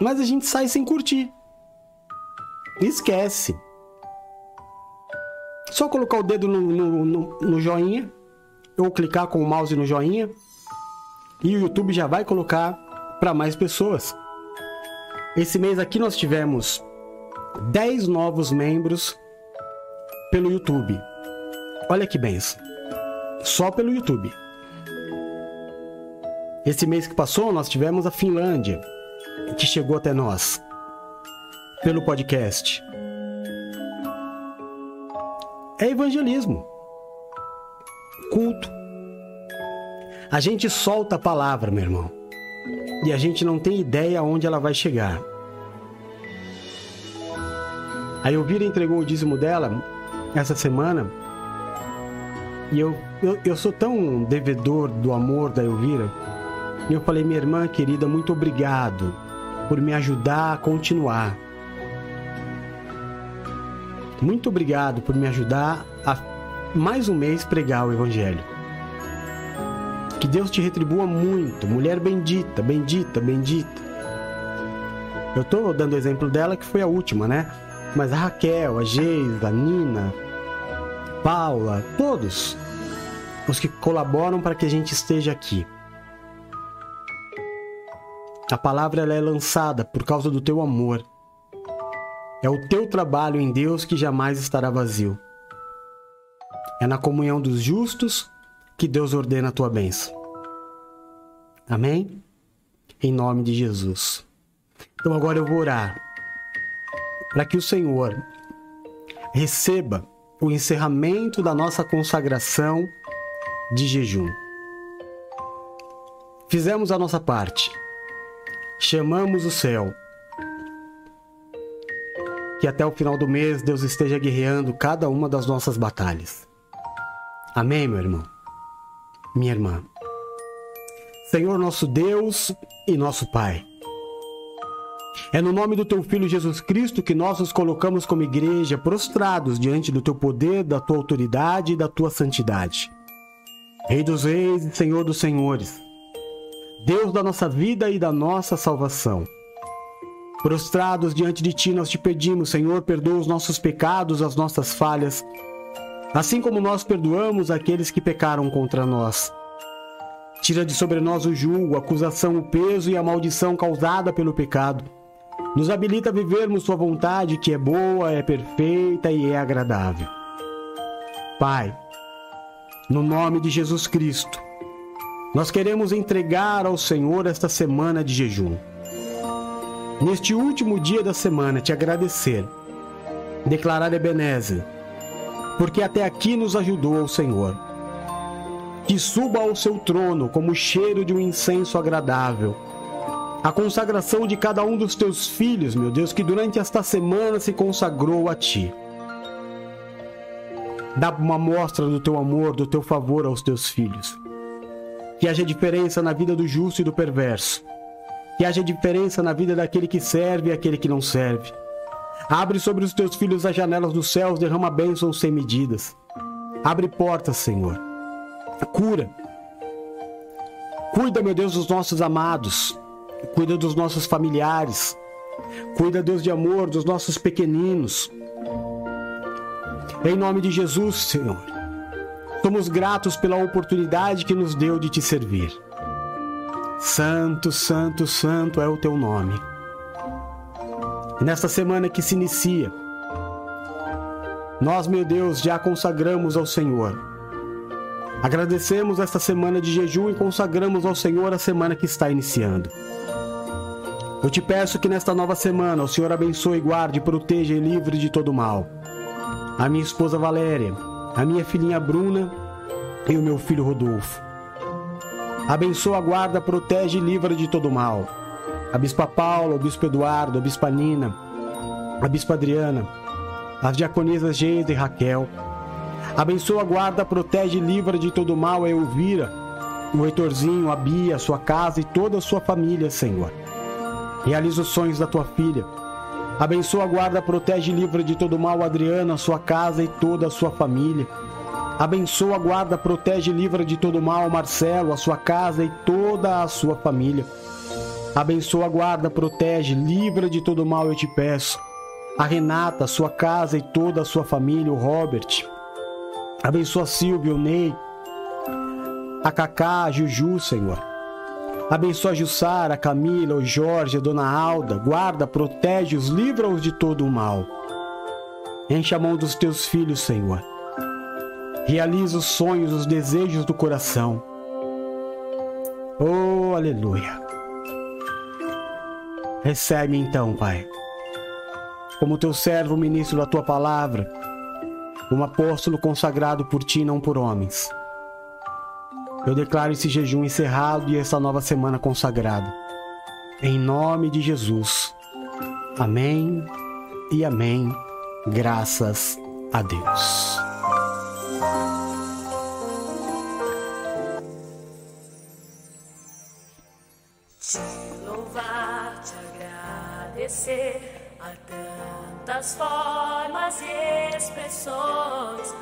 Mas a gente sai sem curtir. Esquece. Só colocar o dedo no, no, no, no joinha, ou clicar com o mouse no joinha e o YouTube já vai colocar para mais pessoas. Esse mês aqui nós tivemos 10 novos membros pelo YouTube. Olha que benção. Só pelo YouTube. Esse mês que passou, nós tivemos a Finlândia, que chegou até nós pelo podcast. É evangelismo. Culto. A gente solta a palavra, meu irmão. E a gente não tem ideia aonde ela vai chegar. A Elvira entregou o dízimo dela essa semana. E eu, eu, eu sou tão devedor do amor da Elvira. E eu falei, minha irmã querida, muito obrigado por me ajudar a continuar. Muito obrigado por me ajudar a mais um mês pregar o Evangelho. Que Deus te retribua muito, mulher bendita, bendita, bendita. Eu estou dando exemplo dela que foi a última, né? Mas a Raquel, a Geisa, a Nina, Paula, todos os que colaboram para que a gente esteja aqui. A palavra ela é lançada por causa do teu amor. É o teu trabalho em Deus que jamais estará vazio. É na comunhão dos justos que Deus ordena a tua bênção. Amém? Em nome de Jesus. Então agora eu vou orar para que o Senhor receba o encerramento da nossa consagração de jejum. Fizemos a nossa parte. Chamamos o céu que até o final do mês Deus esteja guerreando cada uma das nossas batalhas. Amém, meu irmão? Minha irmã. Senhor nosso Deus e nosso Pai. É no nome do teu Filho Jesus Cristo que nós nos colocamos como igreja prostrados diante do teu poder, da tua autoridade e da tua santidade. Rei dos reis e Senhor dos senhores. Deus da nossa vida e da nossa salvação. Prostrados diante de Ti, nós te pedimos, Senhor, perdoa os nossos pecados, as nossas falhas, assim como nós perdoamos aqueles que pecaram contra nós. Tira de sobre nós o julgo, a acusação, o peso e a maldição causada pelo pecado. Nos habilita a vivermos Sua vontade, que é boa, é perfeita e é agradável. Pai, no nome de Jesus Cristo, nós queremos entregar ao Senhor esta semana de jejum neste último dia da semana, te agradecer, declarar Ebenezer, porque até aqui nos ajudou o Senhor. Que suba ao seu trono como o cheiro de um incenso agradável. A consagração de cada um dos teus filhos, meu Deus, que durante esta semana se consagrou a ti. Dá uma mostra do teu amor, do teu favor aos teus filhos. Que haja diferença na vida do justo e do perverso que haja diferença na vida daquele que serve e aquele que não serve. Abre sobre os teus filhos as janelas dos céus, derrama bênçãos sem medidas. Abre portas, Senhor. Cura. Cuida, meu Deus, dos nossos amados. Cuida dos nossos familiares. Cuida, Deus de amor, dos nossos pequeninos. Em nome de Jesus, Senhor. Somos gratos pela oportunidade que nos deu de te servir. Santo, Santo, Santo é o teu nome. Nesta semana que se inicia, nós, meu Deus, já consagramos ao Senhor. Agradecemos esta semana de jejum e consagramos ao Senhor a semana que está iniciando. Eu te peço que nesta nova semana o Senhor abençoe, guarde, proteja e livre de todo mal. A minha esposa Valéria, a minha filhinha Bruna e o meu filho Rodolfo. Abençoa, guarda, protege e livra de todo mal. A Bispa Paula, o Bispo Eduardo, a Bispa Nina, a Bispa Adriana, as diaconisas Geisa e Raquel. Abençoa, guarda, protege e livra de todo mal a Elvira, o Heitorzinho, a Bia, a sua casa e toda a sua família, Senhor. Realiza os sonhos da tua filha. Abençoa, guarda, protege e livra de todo mal Adriana, sua casa e toda a sua família. Abençoa, guarda, protege e livra de todo mal Marcelo, a sua casa e toda a sua família. Abençoa, guarda, protege, livra de todo mal, eu te peço. A Renata, sua casa e toda a sua família, o Robert. Abençoa Silvio, o Ney. a Cacá, a Juju, Senhor. Abençoa a Jussara, a Camila, o Jorge, a Dona Alda. Guarda, protege-os, livra-os de todo o mal. Enche a mão dos teus filhos, Senhor. Realiza os sonhos, os desejos do coração. Oh, aleluia. Recebe então, Pai, como teu servo, ministro da tua palavra, um apóstolo consagrado por ti, não por homens. Eu declaro esse jejum encerrado e essa nova semana consagrada. Em nome de Jesus. Amém e amém. Graças a Deus. Te louvar, te agradecer a tantas formas e expressões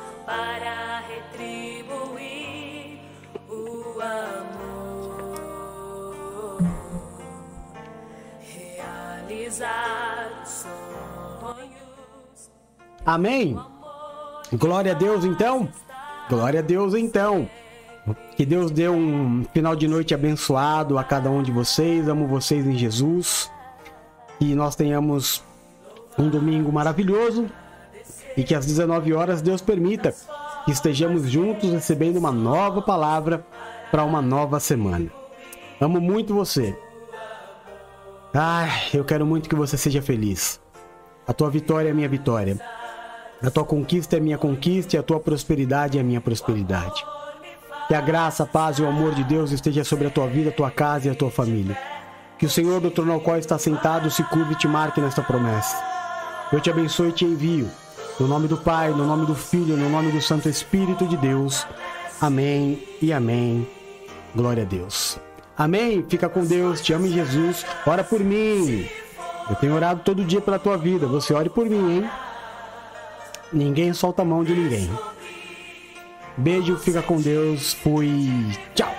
Amém. Glória a Deus então. Glória a Deus então. Que Deus dê um final de noite abençoado a cada um de vocês. Amo vocês em Jesus. Que nós tenhamos um domingo maravilhoso e que às 19 horas Deus permita que estejamos juntos recebendo uma nova palavra para uma nova semana. Amo muito você. Ai, eu quero muito que você seja feliz. A tua vitória é minha vitória. A tua conquista é minha conquista e a tua prosperidade é minha prosperidade. Que a graça, a paz e o amor de Deus esteja sobre a tua vida, a tua casa e a tua família. Que o Senhor do trono ao qual está sentado se curve e te marque nesta promessa. Eu te abençoe e te envio. No nome do Pai, no nome do Filho, no nome do Santo Espírito de Deus. Amém e amém. Glória a Deus. Amém. Fica com Deus. Te amo em Jesus. Ora por mim. Eu tenho orado todo dia pela tua vida. Você ore por mim, hein? Ninguém solta a mão de ninguém. Beijo, fica com Deus. Fui. Tchau.